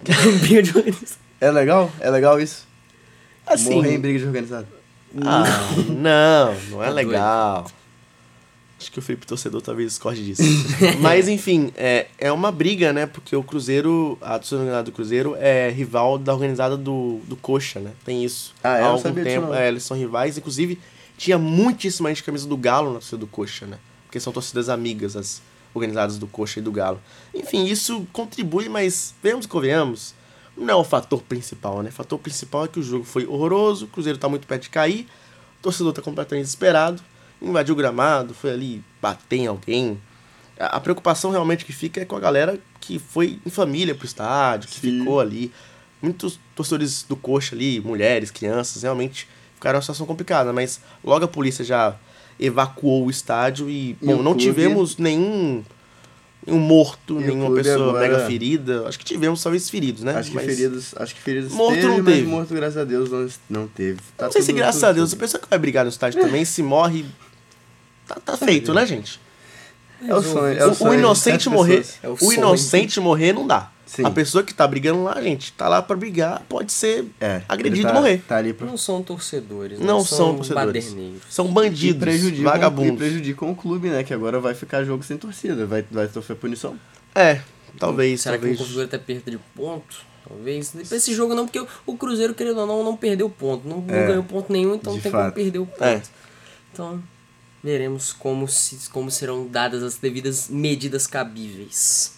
Briga de organização. É legal? É legal isso? Assim. Morrer em briga de organizado. Ah, não, não é Tá legal. Acho que o Felipe Torcedor talvez discorde disso. Mas, enfim, é, é uma briga, né? Porque o Cruzeiro, a torcida organizada do Cruzeiro é rival da organizada do, do Coxa, né? Tem isso. Ah, é? Há algum tempo. É, eles são rivais. Inclusive, tinha muitíssima gente de camisa do Galo na torcida do Coxa, né? Porque são torcidas amigas, as organizadas do Coxa e do Galo. Enfim, isso contribui, mas vemos que convenhamos, não é o fator principal, né? O fator principal é que o jogo foi horroroso, o Cruzeiro tá muito perto de cair, o torcedor tá completamente desesperado, invadiu o gramado, foi ali bater em alguém. A, a preocupação realmente que fica é com a galera que foi em família pro estádio, que Sim. ficou ali. Muitos torcedores do coxa ali, mulheres, crianças, realmente ficaram numa situação complicada, mas logo a polícia já evacuou o estádio e, E bom, o não tivemos nenhum, nenhum morto, E nenhuma pessoa agora- mega ferida. Acho que tivemos talvez feridos, né? Acho que Mas feridos, acho que feridos Morto teve, não teve. morto, graças a Deus, não, não teve. Tá Não sei se graças a Deus, a tudo. pessoa que vai brigar no estádio também, se morre, tá, tá feito, né, gente? É o sonho. É o, O, sonho o inocente morrer. É o o, sonho. inocente morrer não dá. Sim. A pessoa que tá brigando lá, gente, tá lá pra brigar, pode ser É, agredido e tá, morrer. Tá ali pra... Não são torcedores, Não não, são torcedores. baderneiros. São E bandidos, prejudicam, e vagabundos. prejudicam o clube, né? Que agora vai ficar jogo sem torcida. Vai, vai sofrer punição. É, talvez, Será talvez. que o configura até perda de ponto? Talvez. Pra esse jogo não, porque o- Cruzeiro, querendo ou não, não perdeu ponto. Não, não É, ganhou ponto nenhum, então não tem como fato. perder o ponto. É. Então, veremos como, se, como serão dadas as devidas medidas cabíveis.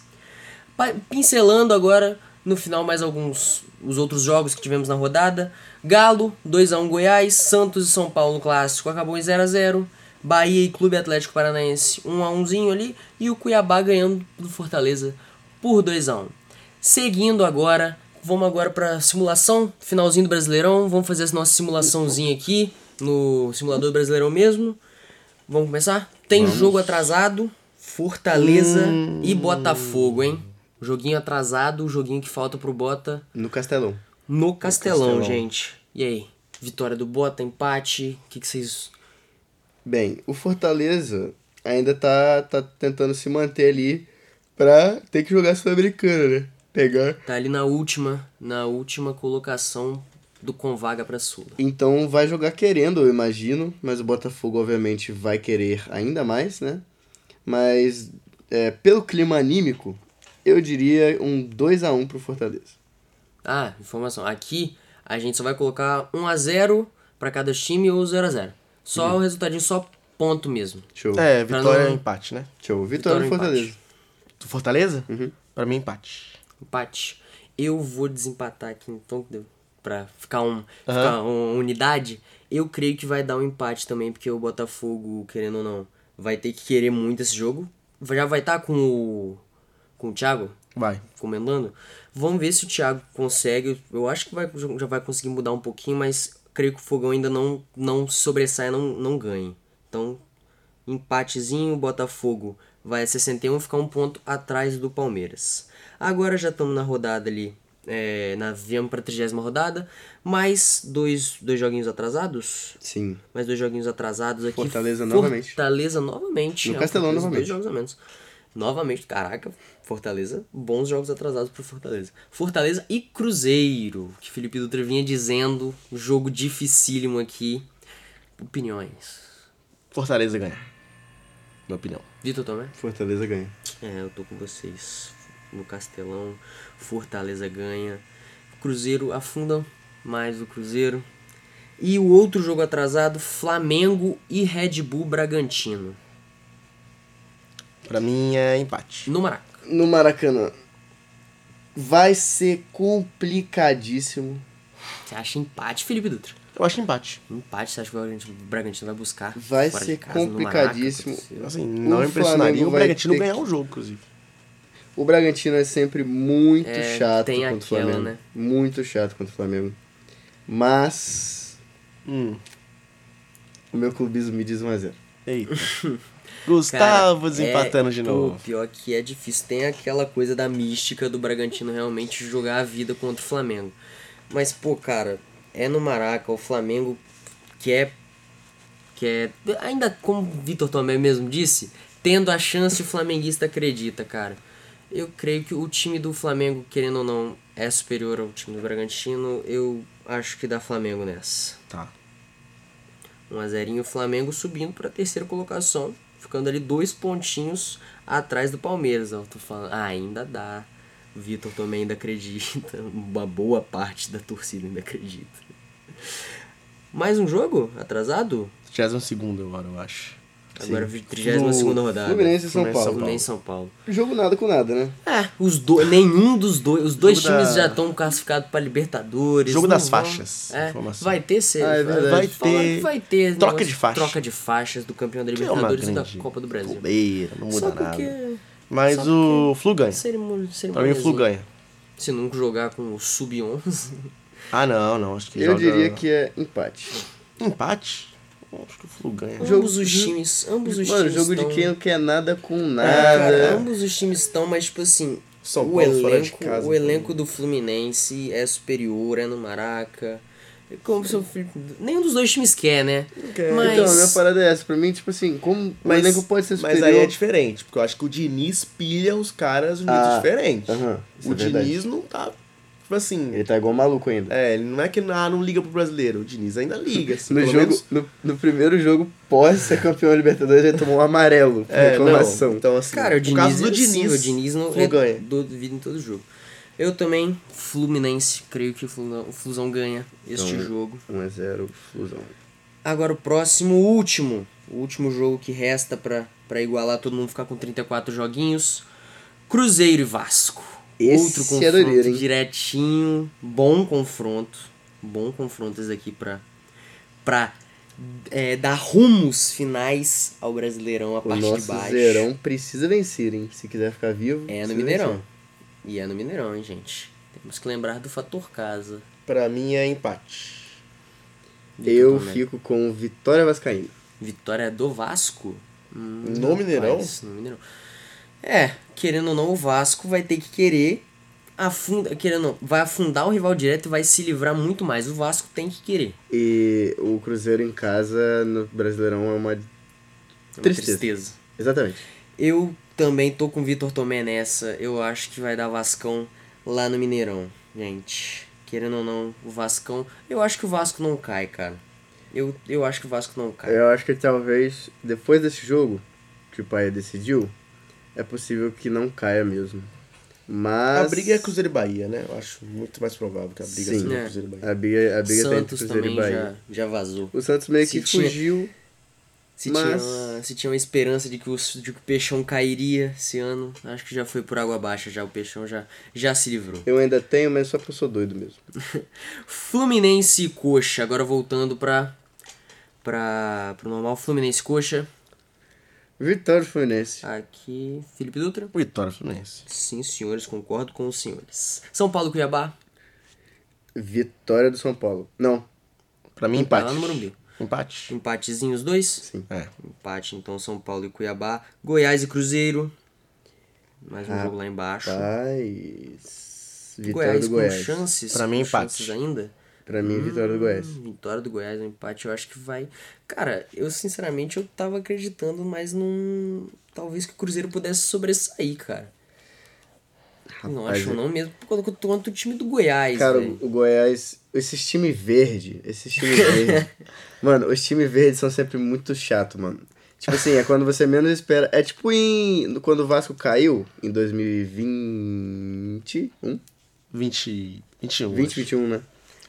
Pa- Pincelando agora, no final, mais alguns os outros jogos que tivemos na rodada. Galo, 2x1 Goiás, Santos e São Paulo clássico, acabou em 0x0. Bahia e Clube Atlético Paranaense, 1x1zinho ali. E o Cuiabá ganhando do Fortaleza por 2x1. Seguindo agora, vamos agora para simulação, finalzinho do Brasileirão. Vamos fazer essa nossa simulaçãozinha aqui no simulador do Brasileirão mesmo. Vamos começar? Tem jogo atrasado, Fortaleza e Botafogo, hein? Joguinho atrasado, o joguinho que falta pro Bota No Castelão. no Castelão, Castelão. gente. E aí? Vitória do Bota, empate, o que, que vocês... Bem, o Fortaleza ainda tá, tá tentando se manter ali pra ter que jogar Sul-Americana, né? Pegar. Tá ali na última, na última colocação do Convaga pra Sula. Então vai jogar querendo, eu imagino. Mas o Botafogo, obviamente, vai querer ainda mais, né? Mas é, pelo clima anímico, eu diria um 2 a 1 pro Fortaleza. Ah, informação. Aqui a gente só vai colocar 1x0 pra cada time ou 0x0. Só o resultadinho, só ponto mesmo. Show. É, vitória não- é empate, né? Show. Vitória Vitória ou Fortaleza. empate? Do Fortaleza? Uhum. Pra mim, empate. Empate. Eu vou desempatar aqui, então, deu pra ficar, um, ficar uma unidade. Eu creio que vai dar um empate também, porque o Botafogo, querendo ou não, vai ter que querer muito esse jogo. Já vai estar com o. com o Thiago Vai. comandando. Vamos ver se o Thiago consegue. Eu acho que vai, já vai conseguir mudar um pouquinho, mas creio que o Fogão ainda não, não sobressai, não, não ganhe. Então, empatezinho, Botafogo vai a 61 ficar um ponto atrás do Palmeiras. Agora já estamos na rodada ali, é, viemos para a 30 rodada, mais dois, dois joguinhos atrasados. Sim. Mais dois joguinhos atrasados aqui. Fortaleza novamente. Fortaleza novamente. No É, Castelão Fortaleza, novamente. Dois jogos a menos. Novamente, caraca, Fortaleza, bons jogos atrasados pro Fortaleza. Fortaleza e Cruzeiro, que Felipe Dutra vinha dizendo, jogo dificílimo aqui. Opiniões. Fortaleza ganha. Minha opinião. Vitor Tomé? Fortaleza ganha. É, eu tô com vocês. No Castelão, Fortaleza ganha. Cruzeiro afunda mais o Cruzeiro. E o outro jogo atrasado, Flamengo e Red Bull Bragantino. Pra mim é empate. No Maraca. No Maracanã. Vai ser complicadíssimo. Você acha empate, Felipe Dutra? Eu acho empate. Empate, você acha que o Bragantino- o Bragantino vai buscar? Vai fora ser de casa, complicadíssimo. Maraca. Assim, não O impressionaria Flamengo o Bragantino ganhar que- o jogo, inclusive. O Bragantino é sempre muito É, chato tem contra o aquela, Flamengo. né? Muito chato contra o Flamengo. Mas Hum. o meu clubismo me diz 1x0. Eita. Cara, Gustavo desempatando é, de novo. pior que é difícil. Tem aquela coisa da mística do Bragantino realmente jogar a vida contra o Flamengo. Mas, pô, cara, é no Maraca, o Flamengo quer. quer ainda como o Vitor Tomé mesmo disse, tendo a chance, o flamenguista acredita, cara. Eu creio que o time do Flamengo, querendo ou não, é superior ao time do Bragantino. Eu acho que dá Flamengo nessa. Tá. 1x0 o Flamengo subindo para a terceira colocação, ficando ali dois pontinhos atrás do Palmeiras. Eu tô falando, ah, ainda dá. O Vitor também ainda acredita, uma boa parte da torcida ainda acredita. Mais um jogo atrasado? 32 agora, eu acho. Agora 32 segunda rodada. Fluminense e São Fluminense Paulo. Fluminense São Paulo. Jogo nada com nada, né? É, os dois, nenhum dos dois, os dois Jogo times da- já estão classificados para Libertadores. Jogo das vão- faixas, É, vai ter ser, Ah, é. Vai falaram ter vai ter troca negócio de faixa. troca de faixas do campeão da é Libertadores e da Copa do Brasil. bobeira, não muda Só nada. porque Mas só o Flu ganha. cerimônia, Pra mim o Flu ganha. Se não jogar com o sub-11, Ah, não, não. Acho que Eu joga... diria que é empate. Empate? Acho que o Flu ganha. ambos os times, ambos os Mano, times jogo estão... de quem não quer nada com Cara, nada. ambos os times estão, mas tipo assim, São o Paulo fora de elenco, casa, o elenco do Fluminense é superior, é no Maraca. Como se o Felipe... Nenhum dos dois times quer, né? quer. Mas... Então, a minha parada é essa. Pra mim, tipo assim, como o elenco pode ser superior... Mas aí é diferente, porque eu acho que o Diniz pilha os caras de um jeito Ah, diferente. aham, isso o é verdade. Diniz não tá. Tipo assim. Ele tá igual maluco ainda. É, ele não é que ah, não liga pro brasileiro. O Diniz ainda liga, assim. No, jogo, menos- no, no primeiro jogo, pós ser campeão da Libertadores, ele tomou um amarelo. por É, não. reclamação. Então, assim, Cara, o no Diniz, caso do é assim, Diniz, o Diniz não Flu ganha. duvido em todo jogo. Eu também, Fluminense, creio que o Flusão, o Flusão ganha este Então- jogo. 1x0, fusão. Agora o próximo, o último. O último jogo que resta pra igualar todo mundo ficar com 34 joguinhos. Cruzeiro e Vasco. Esse Outro é confronto doideira, hein? direitinho. Bom confronto. Bom confronto esse aqui pra, pra é, dar rumos finais ao Brasileirão a O parte de nosso baixo. Zerão precisa vencer, hein? Se quiser ficar vivo. É no Mineirão. vencer. E é no Mineirão, hein, gente. Temos que lembrar do fator casa. Pra mim é empate. Eu Também. fico com Vitória Vascaína. Vitória do Vasco? Hum, No Mineirão? rapaz, no Mineirão. É, querendo ou não, o Vasco vai ter que querer afunda, querendo ou não, vai afundar o rival direto e vai se livrar muito mais. O Vasco tem que querer. E o Cruzeiro em casa no Brasileirão é uma É uma tristeza. tristeza. Exatamente. Eu também tô com o Vitor Tomé nessa. Eu acho que vai dar Vascão lá no Mineirão, gente. Querendo ou não, o Vascão. Eu acho que o Vasco não cai, cara. Eu, eu acho que o Vasco não cai. Eu acho que talvez, depois desse jogo, que o pai decidiu, é possível que não caia mesmo. Mas. A briga é Cruzeiro e Bahia, né? Eu acho muito mais provável que a briga Sim. seja É. Cruzeiro e Bahia. A briga, a briga tá entre Santos Cruzeiro também e Bahia. já, já vazou. O Santos meio Se que tinha- fugiu. Se, Mas- tinha uma, se tinha uma esperança de que, o, de que o Peixão cairia esse ano, acho que já foi por água abaixo, já o Peixão já, já se livrou. Eu ainda tenho, mas só porque eu sou doido mesmo. Fluminense e Coxa, agora voltando pra, pra, pro normal, Fluminense e Coxa, Vitória do Fluminense. aqui, Felipe Dutra. Vitória Fluminense. Sim, senhores, concordo com os senhores. São Paulo e Cuiabá, Vitória do São Paulo. Não. Pra mim, vai empate. lá no Morumbi. Empate. Empatezinho os dois? Sim. É. Empate, então, São Paulo e Cuiabá. Goiás e Cruzeiro, mais um jogo lá embaixo. Vitória Goiás do com Goiás. chances, Pra mim, com empate. chances ainda. Pra mim, vitória do Goiás. Hum, Vitória do Goiás, um empate, eu acho que vai. Cara, eu sinceramente eu tava acreditando, mas não. Talvez que o Cruzeiro pudesse sobressair, cara. não Rapaz, acho é- não mesmo quanto, quanto o time do Goiás, Cara, o Goiás, esses times verde, esses times verde. mano, os times verdes são sempre muito chato, mano. Tipo assim, é quando você menos espera. É tipo em quando o Vasco caiu em 2021, 20, 21. 2021, né?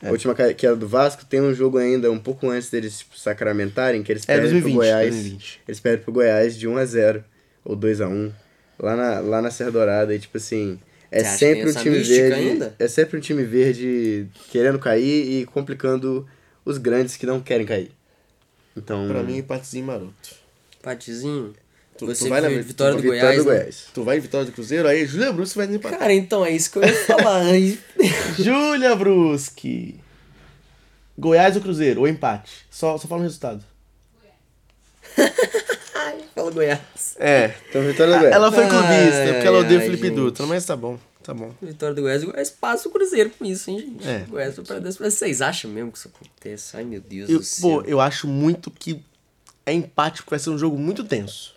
A última que era do Vasco, tem um jogo ainda um pouco antes deles tipo, sacramentarem, que eles É, perdem 2020, pro Goiás. 2020. Eles perdem pro Goiás de 1 a 0 ou 2 a 1 lá na, lá na Serra Dourada. E tipo assim, é Você sempre um time verde. ainda? É sempre um time verde querendo cair e complicando os grandes que não querem cair. Então, Pra mim, empatezinho maroto. Empatezinho. Tu- Você tu vai na Vitória do vitória Goiás. do né? Goiás. Tu vai em Vitória do Cruzeiro, aí Júlia Brusque vai desempatar. Cara, então é isso que eu ia falar. Aí- Júlia Brusque. Goiás ou Cruzeiro? Ou empate? Só, só fala o resultado. Fala Goiás. É. Então, vitória do Goiás. Ela foi clubista, Ai, porque ela odeia o Felipe gente. Dutra, mas tá bom, tá bom. Vitória do Goiás. O Goiás passa o Cruzeiro com isso, hein, gente? É. O Goiás vai pra dentro. Mas Vocês acham mesmo que isso acontece? Ai, meu Deus Eu, do céu. pô, eu acho muito que é empate, porque vai ser um jogo muito tenso.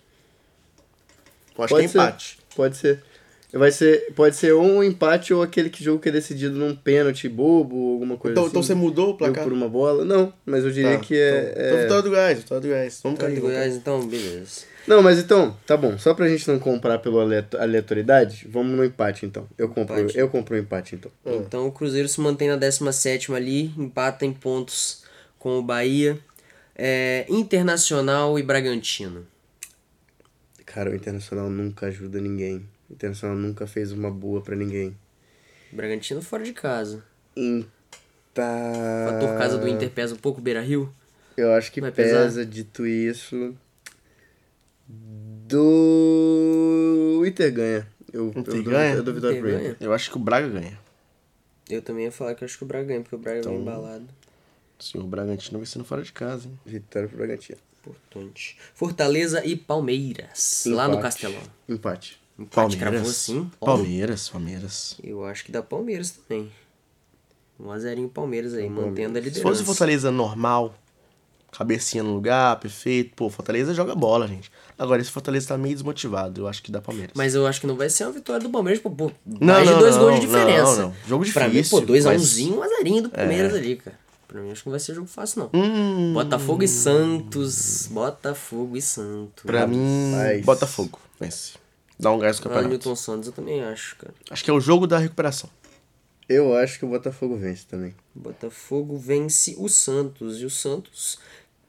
Eu acho Pode que ser. é empate. Pode ser. Vai ser. Pode ser ou um empate ou aquele que jogo que é decidido num pênalti bobo ou alguma coisa Então, assim. então você mudou o placar? por uma bola. Não, mas eu diria Tá, que é. Então, é- então vitória do Goiás, vitória do Goiás. Vamos Vitória cair. do Goiás, então, beleza. Não, mas então, tá bom. Só pra gente não comprar pela aleato- aleatoriedade, vamos no empate então. Eu compro, Empate. eu compro o empate então. Então o Cruzeiro se mantém na 17 ali, empata em pontos com o Bahia. É, Internacional e Bragantino. Cara, o Internacional nunca ajuda ninguém. O Internacional nunca fez uma boa pra ninguém. Bragantino fora de casa. Tá. O fator casa do Inter pesa um pouco, Beira Rio. Eu acho que Vai pesar? pesa, dito isso. Do. O Inter ganha. Eu, Inter eu, ganha? eu dou vitória Inter pro ganha? Inter. Eu acho que o Braga ganha. Eu também ia falar que eu acho que o Braga ganha, porque o Braga Então- é bem embalado. Sim, o Bragantino vai sendo fora de casa, hein? Vitória pro Bragantino. Importante. Fortaleza e Palmeiras. Lá no Empate. Castelão. Empate. Empate cravou assim. Ó, Palmeiras, Palmeiras. Eu acho que dá Palmeiras também. Um a zerinho Palmeiras aí, mantendo a Se liderança. fosse o Fortaleza normal, cabecinha no lugar, perfeito, pô, Fortaleza joga bola, gente. Agora, esse Fortaleza tá meio desmotivado, eu acho que dá Palmeiras. Mas eu acho que não vai ser uma vitória do Palmeiras, pô, pô Não, mais não, de dois não, gols de não, diferença. não. Jogo Pra mim, difícil, pô, 2 a 1 mas- zinho, um azarinho do Palmeiras ali, cara. Pra mim, acho que não vai ser jogo fácil, não. Hum, Botafogo e Santos. Botafogo e Santos. pra mim, Rapaz. Botafogo, vence. Dá um gás no Ah, campeonato. Newton Santos eu também acho, cara. Acho que é o jogo da recuperação. Eu acho que o Botafogo vence também. Botafogo vence o Santos. E o Santos,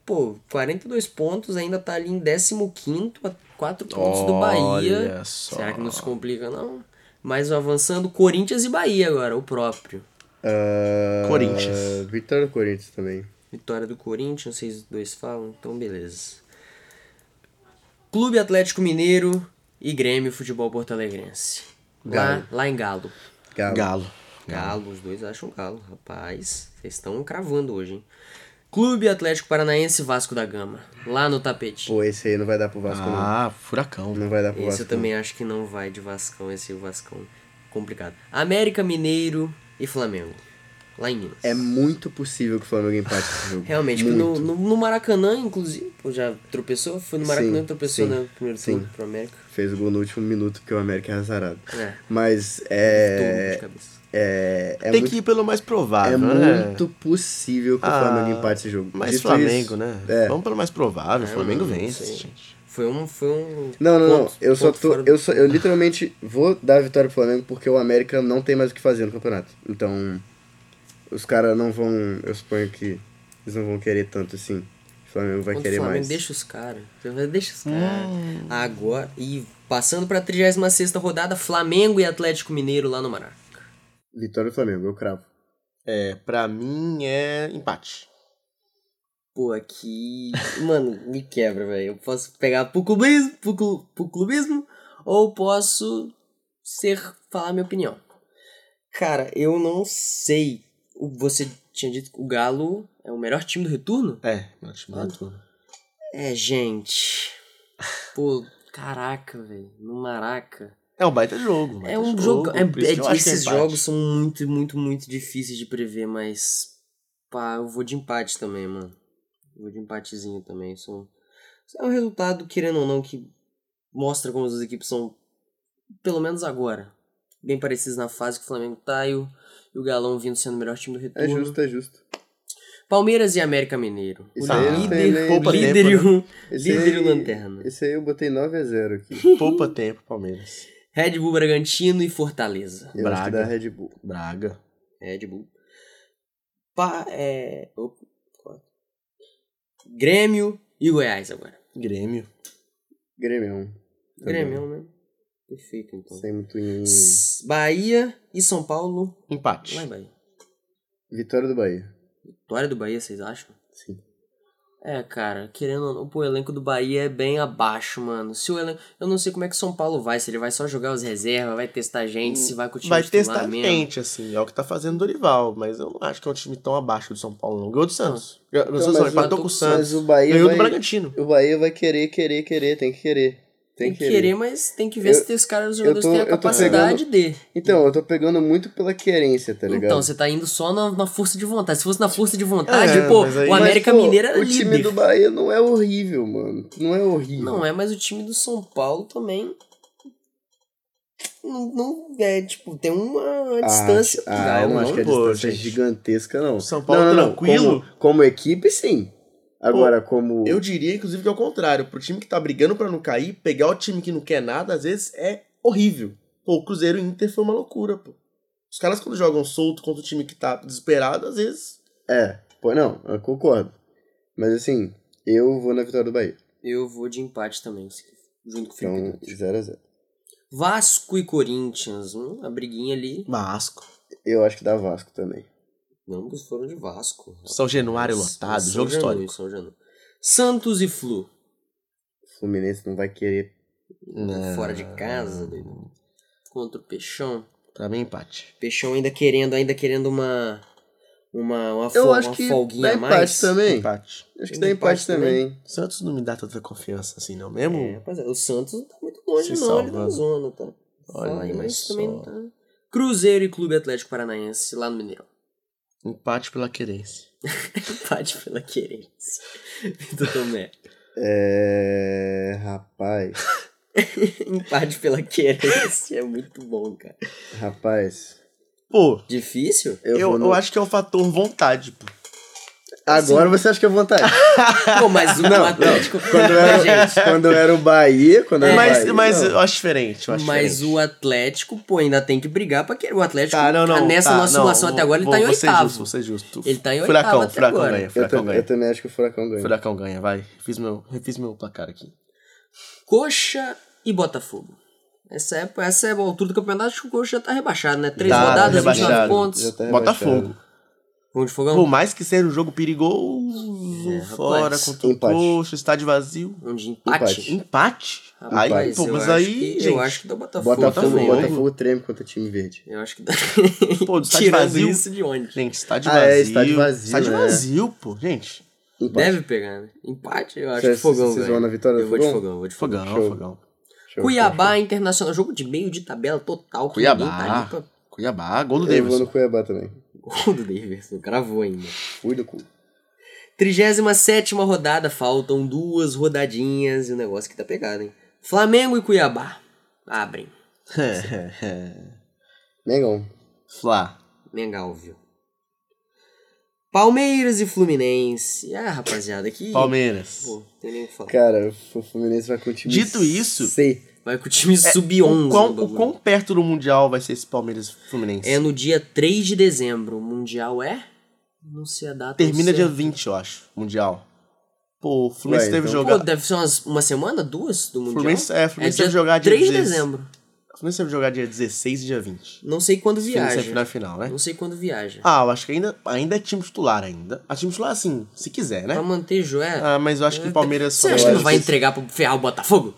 pô, 42 pontos, ainda tá ali em 15 a 4 pontos do Bahia. Olha só. Será que não se complica, não? Mas avançando, Corinthians e Bahia agora, o próprio. Ah, Corinthians. Vitória do Corinthians também. Vitória do Corinthians, vocês dois falam? Então, beleza. Clube Atlético Mineiro e Grêmio Futebol Porto Alegrense. Lá, lá em Galo. Galo. Galo. Galo, os dois acham Galo. Rapaz, vocês estão cravando hoje, hein? Clube Atlético Paranaense Vasco da Gama. Lá no tapete. Pô, esse aí não vai dar pro Vasco, Ah, furacão. não. Não vai dar pro esse Vasco. eu também acho que não vai de Vascão, esse é o Vascão complicado. América Mineiro e Flamengo. Lá em Minas. É muito possível que o Flamengo empate esse jogo. Realmente, no, no, no Maracanã, inclusive, pô, já tropeçou? Foi no Maracanã Sim, e tropeçou sim, no primeiro sim. turno pro América. Fez o gol no último minuto, porque o América é azarado. É. Mas é. É, é Tem muito, que ir pelo mais é provável, né? muito possível que o Ah, Flamengo empate esse jogo. Mas Dito Flamengo, isso- né? É. Vamos pelo mais provável. Flamengo não vence, sei. gente. Foi um. Foi um Não, não, não. ponto- Eu só tô. do- Eu, só, eu literalmente vou dar a vitória pro Flamengo porque o América não tem mais o que fazer no campeonato. Então, os caras não vão. Eu suponho que eles não vão querer tanto assim. O Flamengo vai Contra o querer Flamengo, mais. deixa os caras. Deixa os caras. Hum. Agora. E passando pra 36 rodada, Flamengo e Atlético Mineiro lá no Maraca. Vitória do Flamengo, eu cravo. É, pra mim é empate. Pô, aqui. Mano, me quebra, velho. Eu posso pegar pro clubismo, pro, pro clubismo ou posso ser. falar minha opinião. Cara, eu não sei. Você tinha dito que o Galo é o melhor time do retorno? É, meu time do turno. É, gente. Pô, caraca, velho. No Maraca. É um baita jogo. É um jogo. É, eu é- que é esses jogos são muito, muito, muito difíceis de prever, mas. Pá, eu vou de empate também, mano. Vou de empatezinho também. São, é um resultado, querendo ou não, que mostra como as equipes são, pelo menos agora, bem parecidas na fase que o Flamengo tá e o, e o Galão vindo sendo o melhor time do É retorno. justo, é justo. Palmeiras e América Mineiro. Isso o aí tem líder, poupa líder, tempo, e o, Esse líder e o aí- Lanterna. Esse aí eu botei 9x0 aqui. Poupa tempo, Palmeiras. Red Bull Bragantino e Fortaleza. Eu acho que Braga. dá Red Bull. Braga. Red Bull. Pa, é. Grêmio e Goiás agora. Grêmio. Grêmio. Grêmio, né? Perfeito, então. Sem muito em... Bahia e São Paulo. Empate. Lá em Bahia. Vitória do Bahia. Vitória do Bahia, vocês acham? Sim. É, cara, querendo ou não, pô, o elenco do Bahia é bem abaixo, mano. Se o elenco. Eu não sei como é que o São Paulo vai, se ele vai só jogar os reservas, vai testar gente, se vai com o time Vai testar mesmo. gente, assim. É o que tá fazendo o Dorival. Mas eu não acho que é um time tão abaixo do São Paulo, não. Ganhou do Santos. Ganhou do Então, Santos, empatou o- com o Santos. Mas o Bahia Ganhou vai... do Bragantino. O Bahia vai querer, querer, querer. Tem que querer. Tem que querer, mas tem que ver Eu- se os caras, os jogadores tô- têm a capacidade de. Então, eu tô pegando muito pela querência, tá ligado? Então, você tá indo só na, na força de vontade. Se fosse na força de vontade, É, pô, mas aí- o Mas, América pô, Mineiro era O time líder. do Bahia não é horrível, mano. Não é horrível. Não é, mas o time do São Paulo também. Não, não é, tipo, tem uma distância. Ah, eu não Não, acho que a pô, distância é gente. gigantesca, não. São Paulo não, não, não. tranquilo? Como, como equipe, sim. Agora, como. Eu diria, inclusive, que é o contrário. Pro time que tá brigando pra não cair, pegar o time que não quer nada, às vezes é horrível. Pô, o Cruzeiro e o Inter foi uma loucura, pô. Os caras, quando jogam solto contra o time que tá desesperado, às vezes. É, pô, não, eu concordo. Mas assim, eu vou na vitória do Bahia. Eu vou de empate também, junto com o Felipe. Então, Dutra. 0x0. Vasco e Corinthians, hum, a briguinha ali. Vasco. Eu acho que dá Vasco também. Ambos foram de Vasco. São Januário lotado, São jogo Januário, histórico. São Januário. Santos e Flu. Fluminense não vai querer. Não. Fora de casa, doido. Contra o Peixão. Pra mim, empate. Peixão ainda querendo, ainda querendo uma. Uma, uma, Eu fol- acho uma que folguinha dá mais. também. Empate. Acho que Tem dá empate, empate também. também. Santos não me dá tanta confiança assim, não. Mesmo. É, rapaz, o Santos não tá muito longe, Se não, ali da salvando. zona, tá? Fala aí, Olha mas só. também não tá. Cruzeiro e Clube Atlético Paranaense lá no Mineirão. Empate pela querência. Empate pela querência. Vitor Tomé. É. Rapaz. Empate pela querência. É muito bom, cara. Rapaz. Pô, Difícil? Eu, eu, vou eu, no- acho que é o fator vontade, pô. Agora você acha que é vontade? Pô, mas o Atlético. Quando eu era, quando eu era o Bahia, quando eu era mas Bahia, mas não. eu acho diferente. Eu acho mas diferente. o Atlético, pô, ainda tem que brigar pra querer. O Atlético, Tá, não, não. nessa tá, nossa não, simulação até agora, ele vou- tá em ser oitavo. Justo, vou ser justo. Ele tá em oitavo Furacão, até Furacão agora. ganha, eu, Furacão eu ganha. também acho que o Furacão ganha. Furacão ganha, vai. Fiz meu, refiz meu placar aqui. Coxa e Botafogo. Essa é, essa é a altura do campeonato, acho que o Coxa já tá rebaixado, né? Três Tá, rodadas, 29 rebaixado. pontos. Tá Botafogo. Vamos de fogão? Por mais que seja um jogo perigoso, É, fora contra o. Coxa, estádio vazio. Vamos de empate. Empate. Empate? Rapaz, aí, pô, eu mas acho aí, que, gente, Eu acho que dá Botafogo, Botafogo, também. Botafogo treme contra o time verde. Eu acho que dá. Pô, do estádio vazio. isso de onde? Gente, estádio Ah, vazio. é, estádio vazio, Estádio né? vazio, pô, gente. Empate. Deve pegar, né? Empate, eu acho Vocês- que fogão, vocês vão na vitória do Eu vou de Fogão? vou de fogão. Fogão, Show. fogão. Show, Cuiabá Internacional, jogo de meio de tabela total. Tá Cuiabá. pra... Cuiabá, gol do show. Eu vou no Cuiabá também. Gol do Davidson, gravou ainda. Fui do cu. 37 rodada, faltam duas rodadinhas e o negócio que tá pegado, hein? Flamengo e Cuiabá. Abrem. Mengão. Flá. Mengalvio. Palmeiras e Fluminense. Ah, rapaziada, aqui. Palmeiras. Pô, tem nem o que falar. Cara, o Fluminense vai o time Dito isso- C. Vai com o time O sub-11. quão, no o quão perto do Mundial vai ser esse Palmeiras Fluminense? É no dia 3 de dezembro. O Mundial é? Não sei a data. Termina não dia sei. 20, eu acho. Mundial. Pô, o Fluminense Ué, teve então- jogar. Pô, deve ser umas, uma semana, duas do Mundial? Fluminense- é, Fluminense dia deve jogar dia 3 de 16. dezembro. O Fluminense teve jogar dia 16 e dia 20. Não sei quando Fluminense é viaja. final final, né? Não sei quando viaja. Ah, eu acho que ainda, ainda é time titular ainda. A time titular, assim, se quiser, né? Pra manter Joé. Ah, mas eu acho que o Palmeiras... Você acha que não acho vai entregar pra ferrar o Botafogo?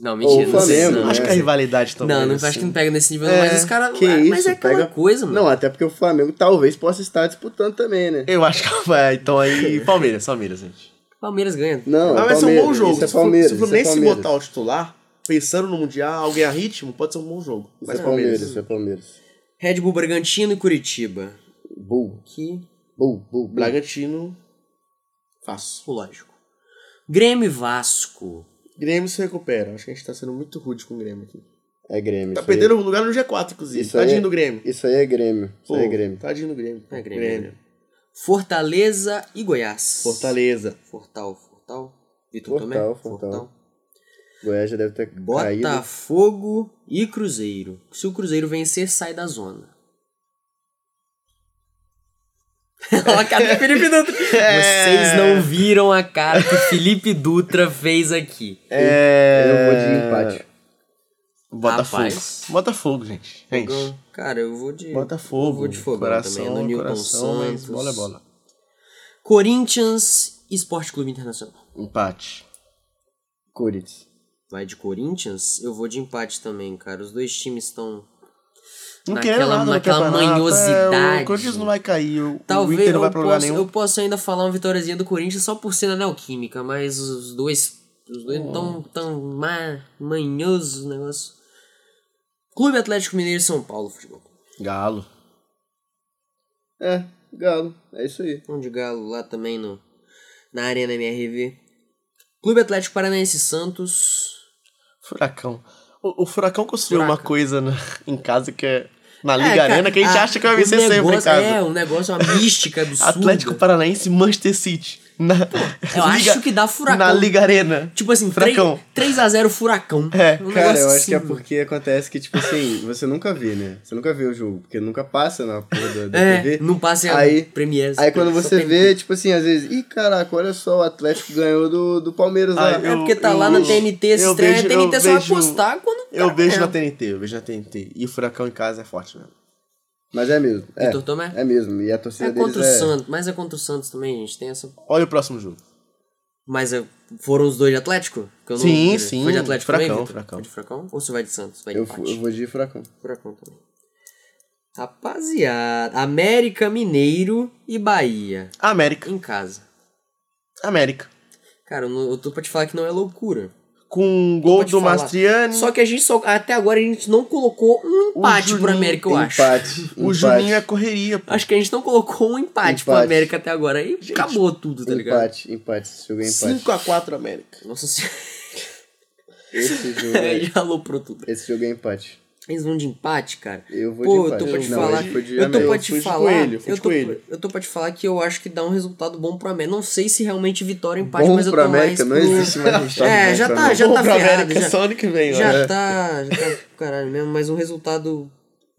Não, mentira. Ou sei, Flamengo, não. né? Acho que a rivalidade também. Não, não assim. acho que não pega nesse nível, É, mas os caras. Que mas isso, é aquela pega- coisa, mano. Não, até porque o Flamengo talvez possa estar disputando também, né? Eu acho que vai. Então aí, Palmeiras, Palmeiras, gente. Palmeiras ganha. Não, Mas é vai ser um bom Palmeiras, jogo. Isso é Se o Flu- Palmeiras, se o isso é Fluminense Palmeiras. botar o titular, pensando no Mundial, ganhar ritmo, pode ser um bom jogo. Isso Mas é Palmeiras, isso é Palmeiras. Red Bull Bragantino e Curitiba. Bull, Que, bull, bull, bull. Bragantino, fácil. lógico. Grêmio e Vasco. Grêmio se recupera. Acho que a gente tá sendo muito rude com o Grêmio aqui. É Grêmio. Tá isso aí. perdendo lugar no G4, inclusive. Isso aí Tadinho é- do Grêmio. Isso aí é Grêmio. Isso aí é Pô, Grêmio. Tadinho do Grêmio. É Grêmio. Fortaleza e Goiás. Fortaleza. Fortal, Fortal. Vitor Fortal, também? Fortal. Goiás já deve ter caído. Botafogo e Cruzeiro. Se o Cruzeiro vencer, sai da zona. Olha a cara do Felipe Dutra. Vocês não viram a cara que o Felipe Dutra fez aqui. É... Eu vou de empate. Botafogo. Rapaz. Botafogo, gente. Gente. Cara, eu vou de. Botafogo. Eu vou de fogão coração, também. No Newton Santos. bola é bola. Corinthians e Esporte Clube Internacional. Empate. Corinthians. Vai de Corinthians? Eu vou de empate também, cara. Os dois times estão. Não Naquela- nada naquela manhosidade. É, o Corinthians não vai cair. O, Talvez o Inter não vai eu, pra lugar nenhum. eu posso ainda falar uma vitóriazinha do Corinthians só por ser na Neoquímica, mas os dois. Os dois tão, tão ma, manhosos o negócio. Clube Atlético Mineiro e São Paulo, futebol. Galo. É, Galo. É isso aí. Vamos de Galo lá também no, na Arena MRV. Clube Atlético Paranaense e Santos. Furacão. O, o Furacão construiu Furacão. uma coisa na- em casa que é na É, Liga cara, Arena que a gente a- acha que vai vencer sempre casa. É, um negócio, uma mística absurda. Atlético Paranaense e Manchester City. Na, eu acho que dá Furacão. Na Liga Arena. Tipo assim, Furacão. 3x0 Furacão. É, Um Cara, eu acho que é assim, porque acontece que, tipo assim, você nunca vê, né? Você nunca vê o jogo, porque nunca passa na porra da, da É, TV. não passa em Aí- Premiere. Aí quando você tem- vê, tipo assim, às vezes, ih, caraca, olha só, o Atlético ganhou do, do Palmeiras lá. Ah, É eu- porque tá eu- lá na eu- TNT, esse eu trem, a vejo- TNT eu só vai vejo- postar quando. Eu tá vejo na. TNT, eu vejo na TNT. E o Furacão em casa é forte mesmo. Mas é mesmo. É, Vitor Tomé? é mesmo. E a torcida É deles contra o é... Santos, mas é contra o Santos também, gente. Tem essa. Olha o próximo jogo. Mas é- foram os dois de Atlético? Que eu não- Sim, sim, Foi de Atlético Furacão, também? Vitor? Furacão. Foi de Furacão? Ou você vai de Santos? Vai de Eu, eu vou de furacão. Furacão também. Rapaziada, América, Mineiro e Bahia. América. Em casa. América. Cara, eu, não- eu tô pra te falar que não é loucura. Com um gol do falar. Mastriani. Só que a gente só. Até agora a gente não colocou um empate pro Juninho- América, eu acho. Empate. o empate, Juninho é correria, pô. Acho que a gente não colocou um empate, pro Empate. América até agora. Aí acabou tudo, tá ligado? Empate, empate. Esse jogo é empate. 5x4 América. Nossa senhora. Esse jogo é, já aloprou tudo. esse jogo é empate. Eles vão de empate, cara. Eu vou Pô, de eu empate. tô pra te Não, falar. Eu tô América. pra Eu te falar. coelho, eu, tô, eu tô pra te falar que eu acho que dá um resultado bom pro América. Não sei se realmente vitória ou empate, Bom mas eu tô América, mais não pro... existe mais resultado É, já pro tá, América. já Bom tá pra ferrado. América Já, só ano que vem, ó. já É. tá, já tá, caralho mesmo, mas um resultado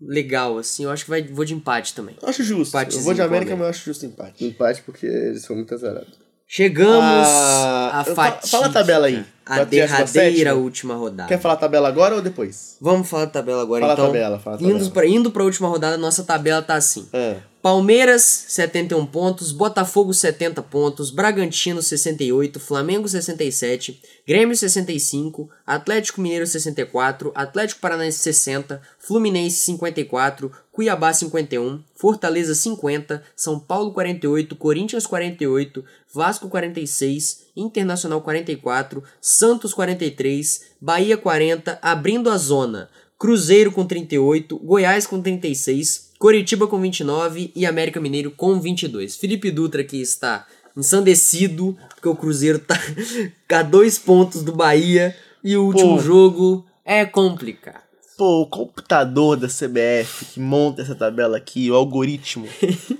legal, assim. Eu acho que vai, vou de empate também. Eu acho justo. Empatezinho eu vou de América, América. mas eu acho justo empate. Empate porque eles são muito azarados. Chegamos Ah, eu fa- fatídica, Fala a tabela aí. A Pra 37ª. derradeira última rodada. Quer falar a tabela agora ou depois? Vamos falar da tabela agora, Fala a então. tabela, fala a Indo tabela. pra, indo pra última rodada, nossa tabela tá assim. É. Palmeiras, 71 pontos, Botafogo, 70 pontos, Bragantino, 68, Flamengo, 67, Grêmio, 65, Atlético Mineiro, 64, Atlético Paranaense, 60, Fluminense, 54, Cuiabá, 51, Fortaleza, 50, São Paulo, 48, Corinthians, 48, Vasco, 46, Internacional, 44, Santos, 43, Bahia, 40, abrindo a zona. Cruzeiro com 38, Goiás com 36, Coritiba com 29 e América Mineiro com 22. Felipe Dutra que está ensandecido, porque o Cruzeiro tá a dois pontos do Bahia e o último Pô. jogo é complicado. Pô, o computador da CBF que monta essa tabela aqui, o algoritmo,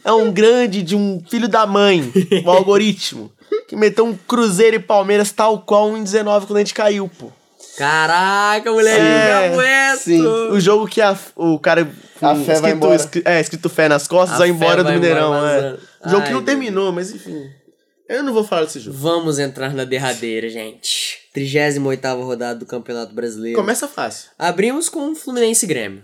é um grande de um filho da mãe, o algoritmo, que meteu um Cruzeiro e Palmeiras tal qual um em 19 quando a gente caiu, pô. Caraca, moleque, É, aguento! sim. O jogo que a- o cara A fé vai embora. escri- é, escrito fé nas costas, A vai embora do vai Mineirão, embora é. O jogo que Ai, não Deus. terminou, mas enfim. Eu não vou falar desse jogo. Vamos entrar na derradeira, gente. 38ª rodada do Campeonato Brasileiro. Começa fácil. Abrimos com Fluminense e Grêmio.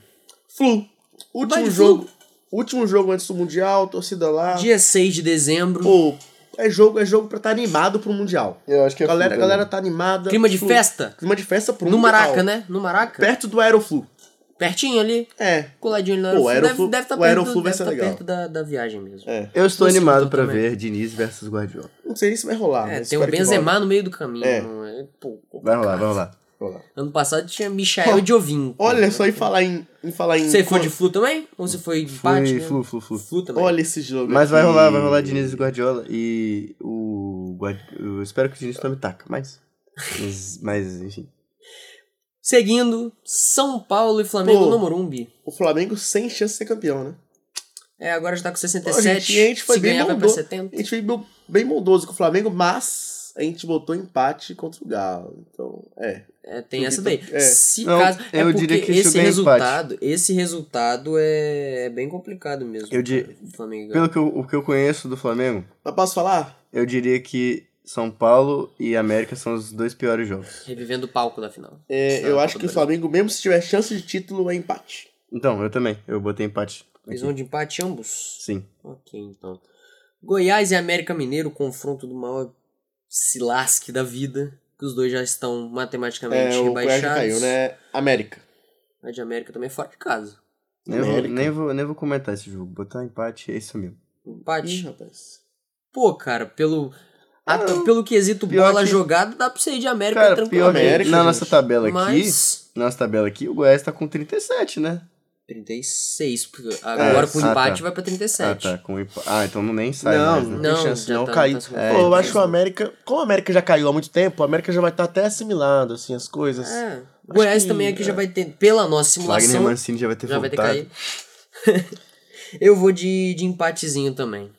Flu. Último jogo. Último jogo antes do Mundial, torcida lá. Dia 6 de dezembro. Pô, é jogo, é jogo pra estar animado pro Mundial. Eu acho que é galera, Flu galera também. tá animada. Clima de Flu. festa? Clima de festa pro No Mundial. Maraca, né? No Maraca? Perto do Aeroflu. Pertinho ali. É. Coladinho ali no Pô, o Aeroflu. Deve, deve tá o perto, Aeroflu vai deve ser tá legal. perto da, da viagem mesmo. É. Eu estou animado também. ver Diniz versus Guardiola. Não sei se vai rolar. É, mas tem o Benzema no meio do caminho. É. é? Pô, Vai rolar, vai rolar. Ano passado tinha Michael e Jovin. Olha só, em falar em, em falar em. Você foi de Flu também? Ou você foi de empate? Fui, né? flu, flu, flu. Flu também. Olha esse jogo. Mas vai aqui. rolar, vai rolar Diniz e Guardiola. E o. Guard- Eu espero que o Diniz tome taca, mas. Mas, mas, enfim. Seguindo, São Paulo e Flamengo Pô. no Morumbi. O Flamengo sem chance de ser campeão, né? É, agora já tá com Pô, 67. a gente, a gente foi Se bem ganhar, vai pra bondoso. 70. A gente foi bem- bem bondoso com o Flamengo, mas a gente botou empate contra o Galo. Então, é. É, tem essa daí. é. Se Não, caso, é eu porque diria que esse é resultado, esse resultado é, é bem complicado mesmo. Eu di-. Pelo que eu, o que eu conheço do Flamengo, Mas posso falar? eu diria que São Paulo e América são os dois piores jogos. Revivendo o palco da final. É, Da eu acho que o. Flamengo, mesmo se tiver chance de título, é empate. Então, eu também. Eu botei empate. Eles vão de empate ambos? Sim. Ok, então. Goiás e América Mineiro, confronto do maior se lasque da vida. Que os dois já estão matematicamente É, o Goiás rebaixados. caiu, né? América. A de América também é fora de casa. Nem vou, nem, vou, nem vou comentar esse jogo. Botar empate é isso mesmo. Empate. Ih, rapaz. Pô, cara, pelo. até pelo quesito pior bola que- jogada, dá pra você ir de América Cara, pior tranquilamente. que América, na gente. nossa tabela aqui, Mas. nossa tabela aqui, o Goiás tá com 37, né? 36. porque Agora com ah, empate tá. vai pra 37. Ah, tá. Com empa- ah, então não nem sai Não, mais, né? não tem Não, chance já não. tá- Caiu. tá se Pô, É, eu então. acho que o América, como o América já caiu há muito tempo, o América já vai estar até assimilado, assim, as coisas. É. Goiás que- também aqui já é. vai ter, pela nossa Wagner simulação, Mancini já vai ter já vai ter voltado. caído. Eu vou de, de empatezinho também.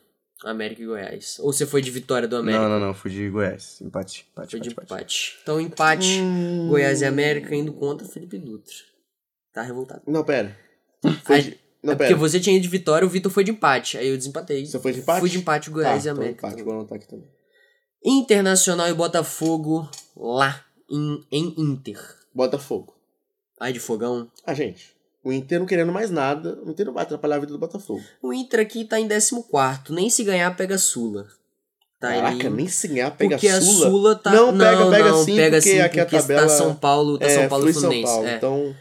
América e Goiás. Ou você foi de vitória do América? Não, não, não. Fui de Goiás. Empate. Empate, Foi de empate, empate. empate. Então, empate, Hum. Goiás e América indo contra Felipe Dutra. Tá revoltado. Não, pera. Foi de... Não, é porque você tinha ido de vitória, o Vitor foi de empate. Aí eu desempatei. Você foi de empate? Fui de empate, Goiás Tá, e então América. empate, vou anotar aqui também. Internacional e Botafogo lá em, em Inter. Botafogo. Ai de fogão. Ah, gente, o Inter não querendo mais nada, o Inter não vai atrapalhar a vida do Botafogo. O Inter aqui tá em 14. Nem se ganhar, pega a Sula. Tá Caraca, ali. nem se ganhar, pega porque a a Sula. Sula tá. Não, pega, pega não, sim, pega porque sim, aqui a porque tabela tá São Paulo, tá é, São Paulo e Flu São Fluminense. Paulo, é. então...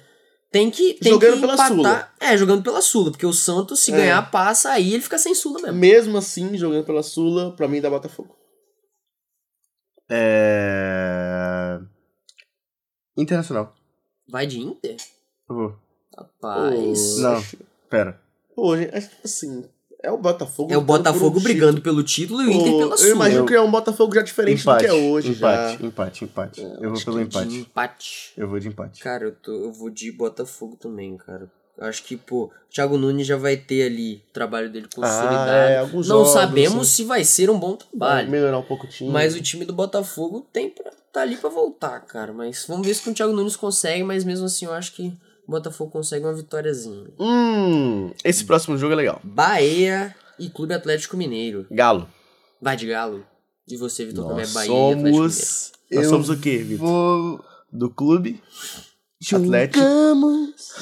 Tem que, tem Jogando que pela empatar. Sula. É, jogando pela Sula, porque o Santos, se É. ganhar, passa, aí ele fica sem Sula mesmo. Mesmo assim, jogando pela Sula, pra mim dá Botafogo. É... Internacional. Vai de Inter? Vou. Rapaz. Não, pera. Pô, gente, acho que assim, é o Botafogo. É o por um Botafogo título. brigando pelo título e o Inter pela Eu sua. imagino Eu- que é um Botafogo já diferente Empate. do que é hoje empate, já. empate, empate. eu vou pelo que empate. De empate. Eu vou de empate. Cara, eu, tô, eu vou de Botafogo também, cara. Eu Acho que, pô, o Thiago Nunes já vai ter ali o trabalho dele consolidado. é, alguns Não jogos, sabemos assim. se vai ser um bom Vai trabalho. melhorar um pouco o time. Mas o time do Botafogo tem pra, tá ali pra voltar, cara. Mas vamos ver se com o Thiago Nunes consegue, mas mesmo assim eu acho que o Botafogo consegue uma vitóriazinha. Hum, esse próximo jogo é legal. Bahia e Clube Atlético Mineiro. Galo. Vai de Galo. E você, Vitor, também é Bahia e Atlético Mineiro. somos. Nós somos o quê, Vitor? Vou. Do clube Atlético.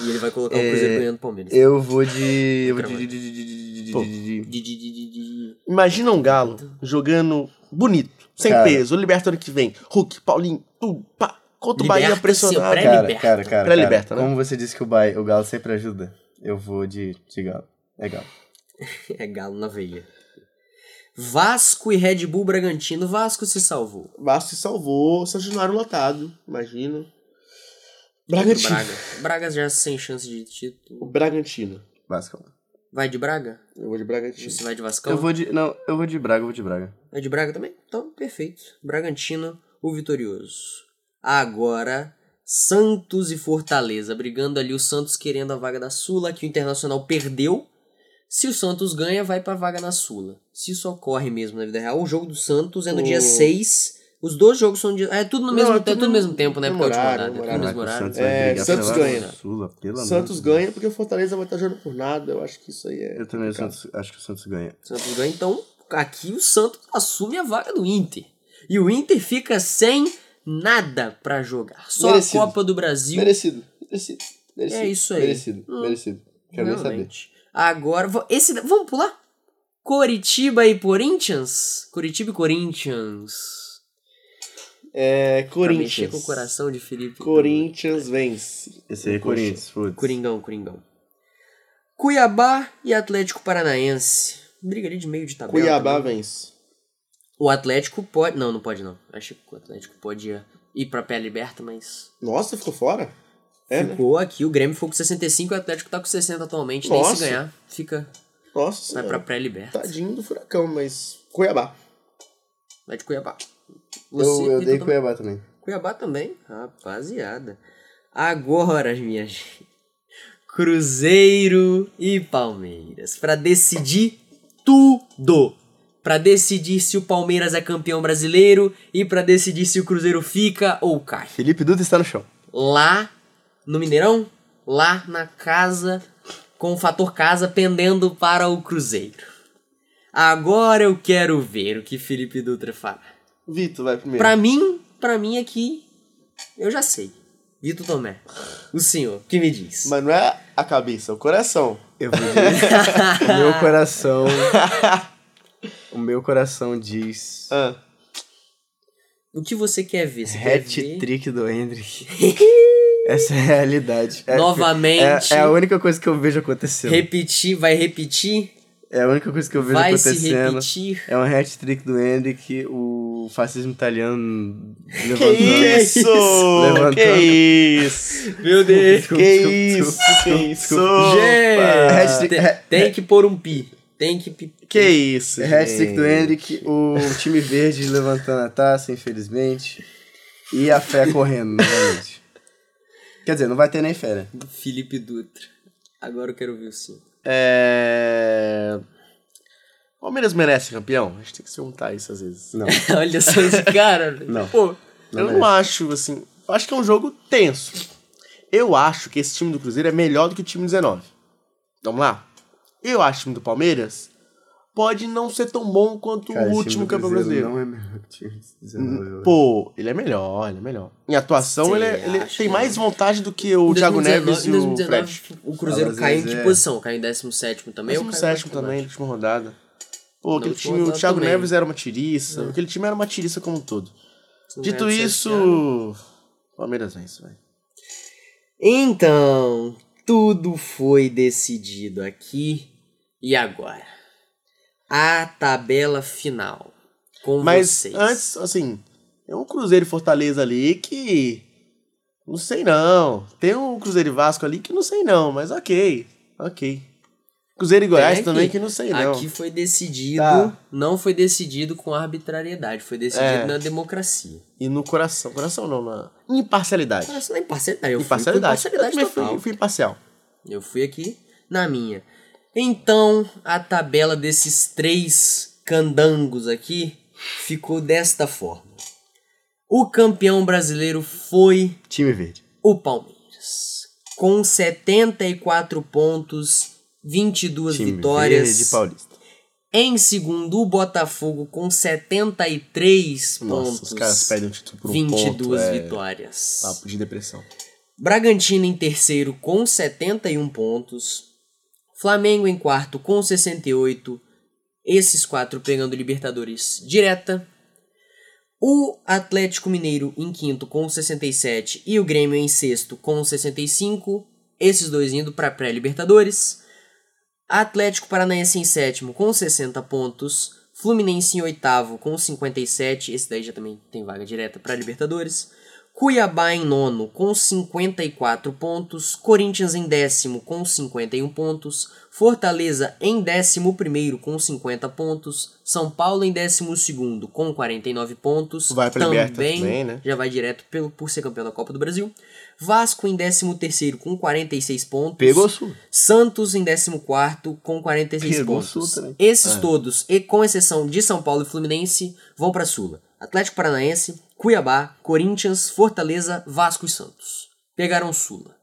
E ele vai colocar o Cruzeiro ganhando o Palmeiras. Eu vou de. Eu vou de. Imagina um Galo jogando bonito, sem Cara. peso. O Liberta ano que vem. Hulk, Paulinho, tudo, pá. Contra o Bahia Liberta, pressionado. sim, pré- Cara, liberta. cara, cara. Pré-liberta, cara, né? Como você disse que o, Bahia, o Galo sempre ajuda, eu vou de, de Galo. É Galo. É Galo na veia. Vasco e Red Bull Bragantino. Vasco se salvou. Vasco se salvou, São Januário lotado, imagino. Bragantino. Braga. Braga já sem chance de título. O Bragantino. Vasco. Vai de Braga? Eu vou de Bragantino. Você vai de Vascão? Eu vou de. Não, eu vou de Braga, eu vou de Braga. Vai de Braga também? Então, perfeito. Bragantino, o vitorioso. Agora, Santos e Fortaleza. Brigando ali, o Santos querendo a vaga da Sula, que o Internacional perdeu. Se o Santos ganha, vai pra vaga na Sula. Se isso ocorre mesmo na vida real, o jogo do Santos é no O- dia 6. Os dois jogos são de. É tudo no mesmo, Não, é é tudo tudo no mesmo tempo, né? Porque é a última horário. É tudo no mesmo horário. Santos É, Santos pela ganha. Sula, Santos Deus. ganha porque o Fortaleza vai estar jogando por nada. Eu acho que isso aí é. Eu também. Santos, acho que o Santos ganha. Santos ganha, então aqui o Santos assume a vaga do Inter. E o Inter fica sem nada pra jogar. Só Merecido. a Copa do Brasil. Merecido, merecido. merecido É isso aí. Merecido, Hum. merecido. Quero nem saber. Agora, esse vamos pular? Coritiba e Corinthians? Curitiba e Corinthians. É. Pra mexer Corinthians. com o coração de Felipe. Corinthians vence. Esse aí é. Corinthians, foda Coringão, Coringão. Cuiabá e Atlético Paranaense. Briga ali de meio de tabela. Cuiabá também. vence. O Atlético pode. Não, não pode não. Acho que o Atlético pode ir- pra pé liberta, mas. Nossa, ficou fora? É, né? Ficou aqui, o Grêmio ficou com 65 e o Atlético tá com 60 atualmente. Nem Nossa. se ganhar, fica. Nossa, Vai pra pré-liberta. Tadinho do furacão, mas. Cuiabá. Vai de Cuiabá. Eu, eu Vitor, dei também? Cuiabá também. Cuiabá também, rapaziada. Agora, minha gente. Cruzeiro e Palmeiras. Pra decidir tudo. Pra decidir se o Palmeiras é campeão brasileiro e pra decidir se o Cruzeiro fica ou cai. Felipe Dutra está no chão. Lá no Mineirão, lá na casa, com o fator casa pendendo para o Cruzeiro. Agora eu quero ver o que Felipe Dutra fala. Vitor vai primeiro. Pra mim, pra mim aqui, eu já sei. Vitor Tomé, o senhor, que me diz? Mas não é a cabeça, é o coração. Eu vou o meu coração... o meu coração diz... Ah, O que você quer ver? Você quer ver Hat-trick do Hendrick. Essa é a realidade. É- Novamente. É, é a única coisa que eu vejo acontecendo. repetir, vai repetir, É a única coisa que eu vejo vai se acontecendo. repetir. É um hat-trick do Hendrick, o fascismo italiano que levantando. isso? Levantando. Que isso? Meu Deus. Que isso? Que isso? Gente, tem que pôr um pi. Tem que. Que isso? Hat-trick do gente? Hendrick, o time verde levantando a taça, infelizmente. E a fé correndo novamente. Quer dizer, não vai ter nem fé, né? Felipe Dutra. Agora eu quero ver o senhor. É. Palmeiras merece campeão? A gente tem que se perguntar isso às vezes. Não. Olha só esse cara. velho. Não. Pô, Não eu merece. não acho, assim. Eu acho que é um jogo tenso. Eu acho que esse time do Cruzeiro é melhor do que o time 19. Vamos lá? Eu acho que o time do Palmeiras pode não ser tão bom quanto Cara, o último time do campeão brasileiro. Não é melhor que o time de 19, eu acho. Pô, ele é melhor, ele é melhor. Em atuação, ele, é- ele tem mais vontade do que o Em Thiago 2019 Neves e em o 2019, Fred. o Cruzeiro Fala, caiu em que posição? Caiu em 17 também? ou Mesmo caiu sétimo mais também, na última rodada. Pô, aquele time, o Thiago também. Neves era uma tiriça. Aquele time era uma tiriça como um todo. Não Dito do isso. Palmeiras vence, vai. Então, tudo foi decidido aqui. E agora? A tabela final. Com Mas vocês. antes, assim, é um Cruzeiro e Fortaleza ali que Não sei não. Tem um Cruzeiro e Vasco ali que não sei não, mas ok. Ok. Cruzeiro e Goiás Tem também que não sei não. Aqui foi decidido, Tá. não foi decidido com arbitrariedade, foi decidido É. na democracia. E no coração. Coração não, na imparcialidade. Mas na imparcialidade, eu fui com Imparcialidade. imparcialidade eu também total. fui, fui imparcial. Eu fui aqui na minha. Então, a tabela desses três candangos aqui ficou desta forma. O campeão brasileiro foi Time verde. o Palmeiras, com 74 pontos, 22 Time vitórias. verde paulista. Em segundo, o Botafogo com 73 Nossa, pontos. os caras pedem um título por um 22 ponto. É, vitórias. papo de depressão. Bragantino em terceiro com 71 pontos. Flamengo em quarto com 68. Esses quatro pegando Libertadores direta. O Atlético Mineiro em quinto com 67 e o Grêmio em sexto com 65. Esses dois indo para pré-Libertadores. Atlético Paranaense em sétimo com 60 pontos. Fluminense em oitavo com 57. Esse daí já também tem vaga direta para Libertadores. Cuiabá em nono com 54 pontos. Corinthians em décimo com 51 pontos. Fortaleza em décimo primeiro com 50 pontos. São Paulo em décimo segundo com 49 pontos. Vai pra Liberta também, né? Já vai direto pelo, por ser campeão da Copa do Brasil. Vasco em décimo terceiro com 46 pontos. Pegou sul. Santos em 14 com 46 Pegou pontos. Sul também. Esses todos, e com exceção de São Paulo e Fluminense, vão para Sula. Atlético Paranaense, Cuiabá, Corinthians, Fortaleza, Vasco e Santos. Pegaram Sula.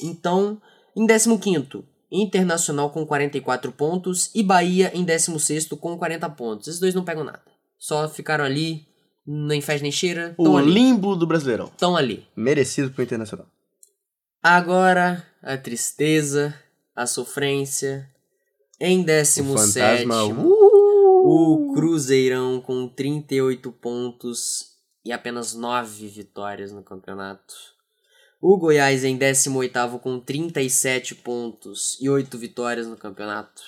Então, em 15 Internacional com 44 pontos e Bahia em 16 com 40 pontos. Esses dois não pegam nada. Só ficaram ali, nem faz nem cheira, O ali. limbo do Brasileirão. Estão ali. Merecido pro Internacional. Agora, a tristeza, a sofrência. Em 17 Fantasma. o Cruzeirão com 38 pontos e apenas 9 vitórias no campeonato. O Goiás em 18º com 37 pontos e 8 vitórias no campeonato.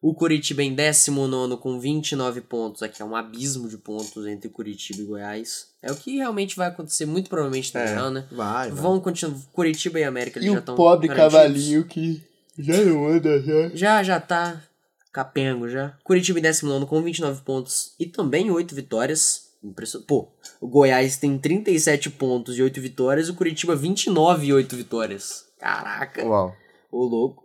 O Curitiba em 19 com 29 pontos. Aqui é um abismo de pontos entre Curitiba e Goiás. É o que realmente vai acontecer muito provavelmente no ano, né? Vai, vai. Vão continuar. Curitiba e América eles E já o estão. pobre garantidos. cavalinho que já não anda já. Já, já tá capengo já. Curitiba em 19 com 29 pontos e também 8 vitórias. Pô, o Goiás tem 37 pontos e 8 vitórias, o Curitiba 29 e 8 vitórias. Caraca, Uau. ô louco.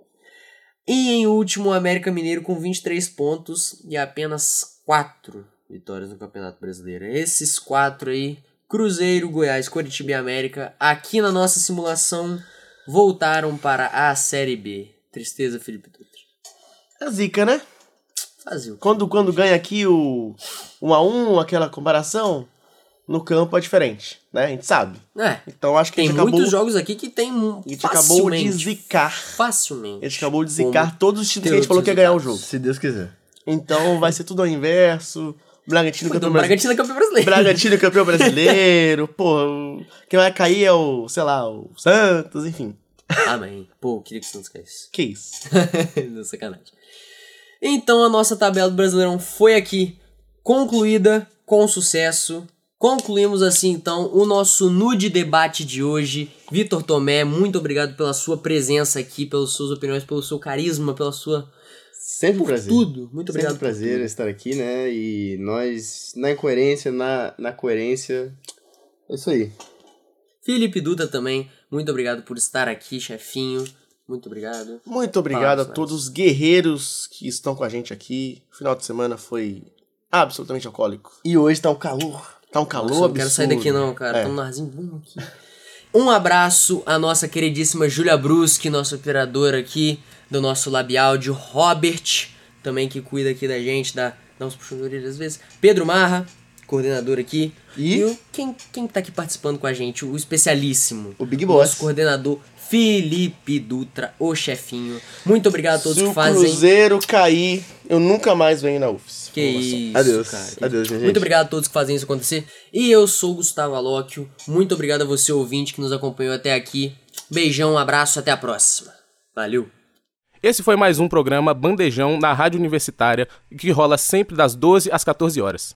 E em último, o América Mineiro com 23 pontos e apenas 4 vitórias no Campeonato Brasileiro. Esses quatro aí, Cruzeiro, Goiás, Curitiba e América, aqui na nossa simulação, voltaram para a Série B. Tristeza, Felipe Dutra. É zica, né? Fazia? Quando, quando ganha aqui o 1 a 1 aquela comparação, no campo é diferente, né? A gente sabe. É, Então acho que tem a gente acabou, muitos jogos aqui que tem a gente acabou de zicar. facilmente. A gente acabou de zicar todos os times que a gente falou que ia ganhar o jogo. Se Deus quiser. Então vai ser tudo ao inverso. Bragantino campeão. Bragantino é campeão brasileiro. Bragantino campeão brasileiro. Pô, quem vai cair é o, sei lá, o Santos, enfim. Amém. Pô, eu queria que o Santos caísse. Que isso? Não, sacanagem. Então a nossa tabela do Brasileirão foi aqui concluída com sucesso. Concluímos assim então o nosso nude debate de hoje. Vitor Tomé, muito obrigado pela sua presença aqui, pelas suas opiniões, pelo seu carisma, pela sua Sempre um prazer. tudo. Muito Sempre obrigado um prazer estar aqui, né? E nós, na incoerência, na, na coerência. É isso aí. Felipe Duda também, muito obrigado por estar aqui, chefinho. Muito obrigado. Muito obrigado a todos os guerreiros que estão com a gente aqui. O final de semana foi absolutamente alcoólico. E hoje tá o calor. Tá um calor Nossa, eu não absurdo. quero sair daqui não, cara. É. Tô num arzinho bom aqui. Um abraço à nossa queridíssima Júlia Bruschi, nossa operadora aqui do nosso Labiáudio. Robert, também que cuida aqui da gente, dá, dá uns puxões de orelha às vezes. Pedro Marra, coordenador aqui. E? o, quem, quem tá aqui participando com a gente? O especialíssimo. O Big Nosso Boss. coordenador Felipe Dutra, o chefinho. Muito obrigado a todos Se que o fazem. Cruzeiro cair, eu nunca mais venho na UFS. Que Informação. isso, Adeus. cara. Adeus, gente. Muito obrigado a todos que fazem isso acontecer. E eu sou o Gustavo Alóquio. Muito obrigado a você, ouvinte, que nos acompanhou até aqui. Beijão, um abraço, até a próxima. Valeu. Esse foi mais um programa Bandejão na Rádio Universitária, que rola sempre das 12 às 14 horas.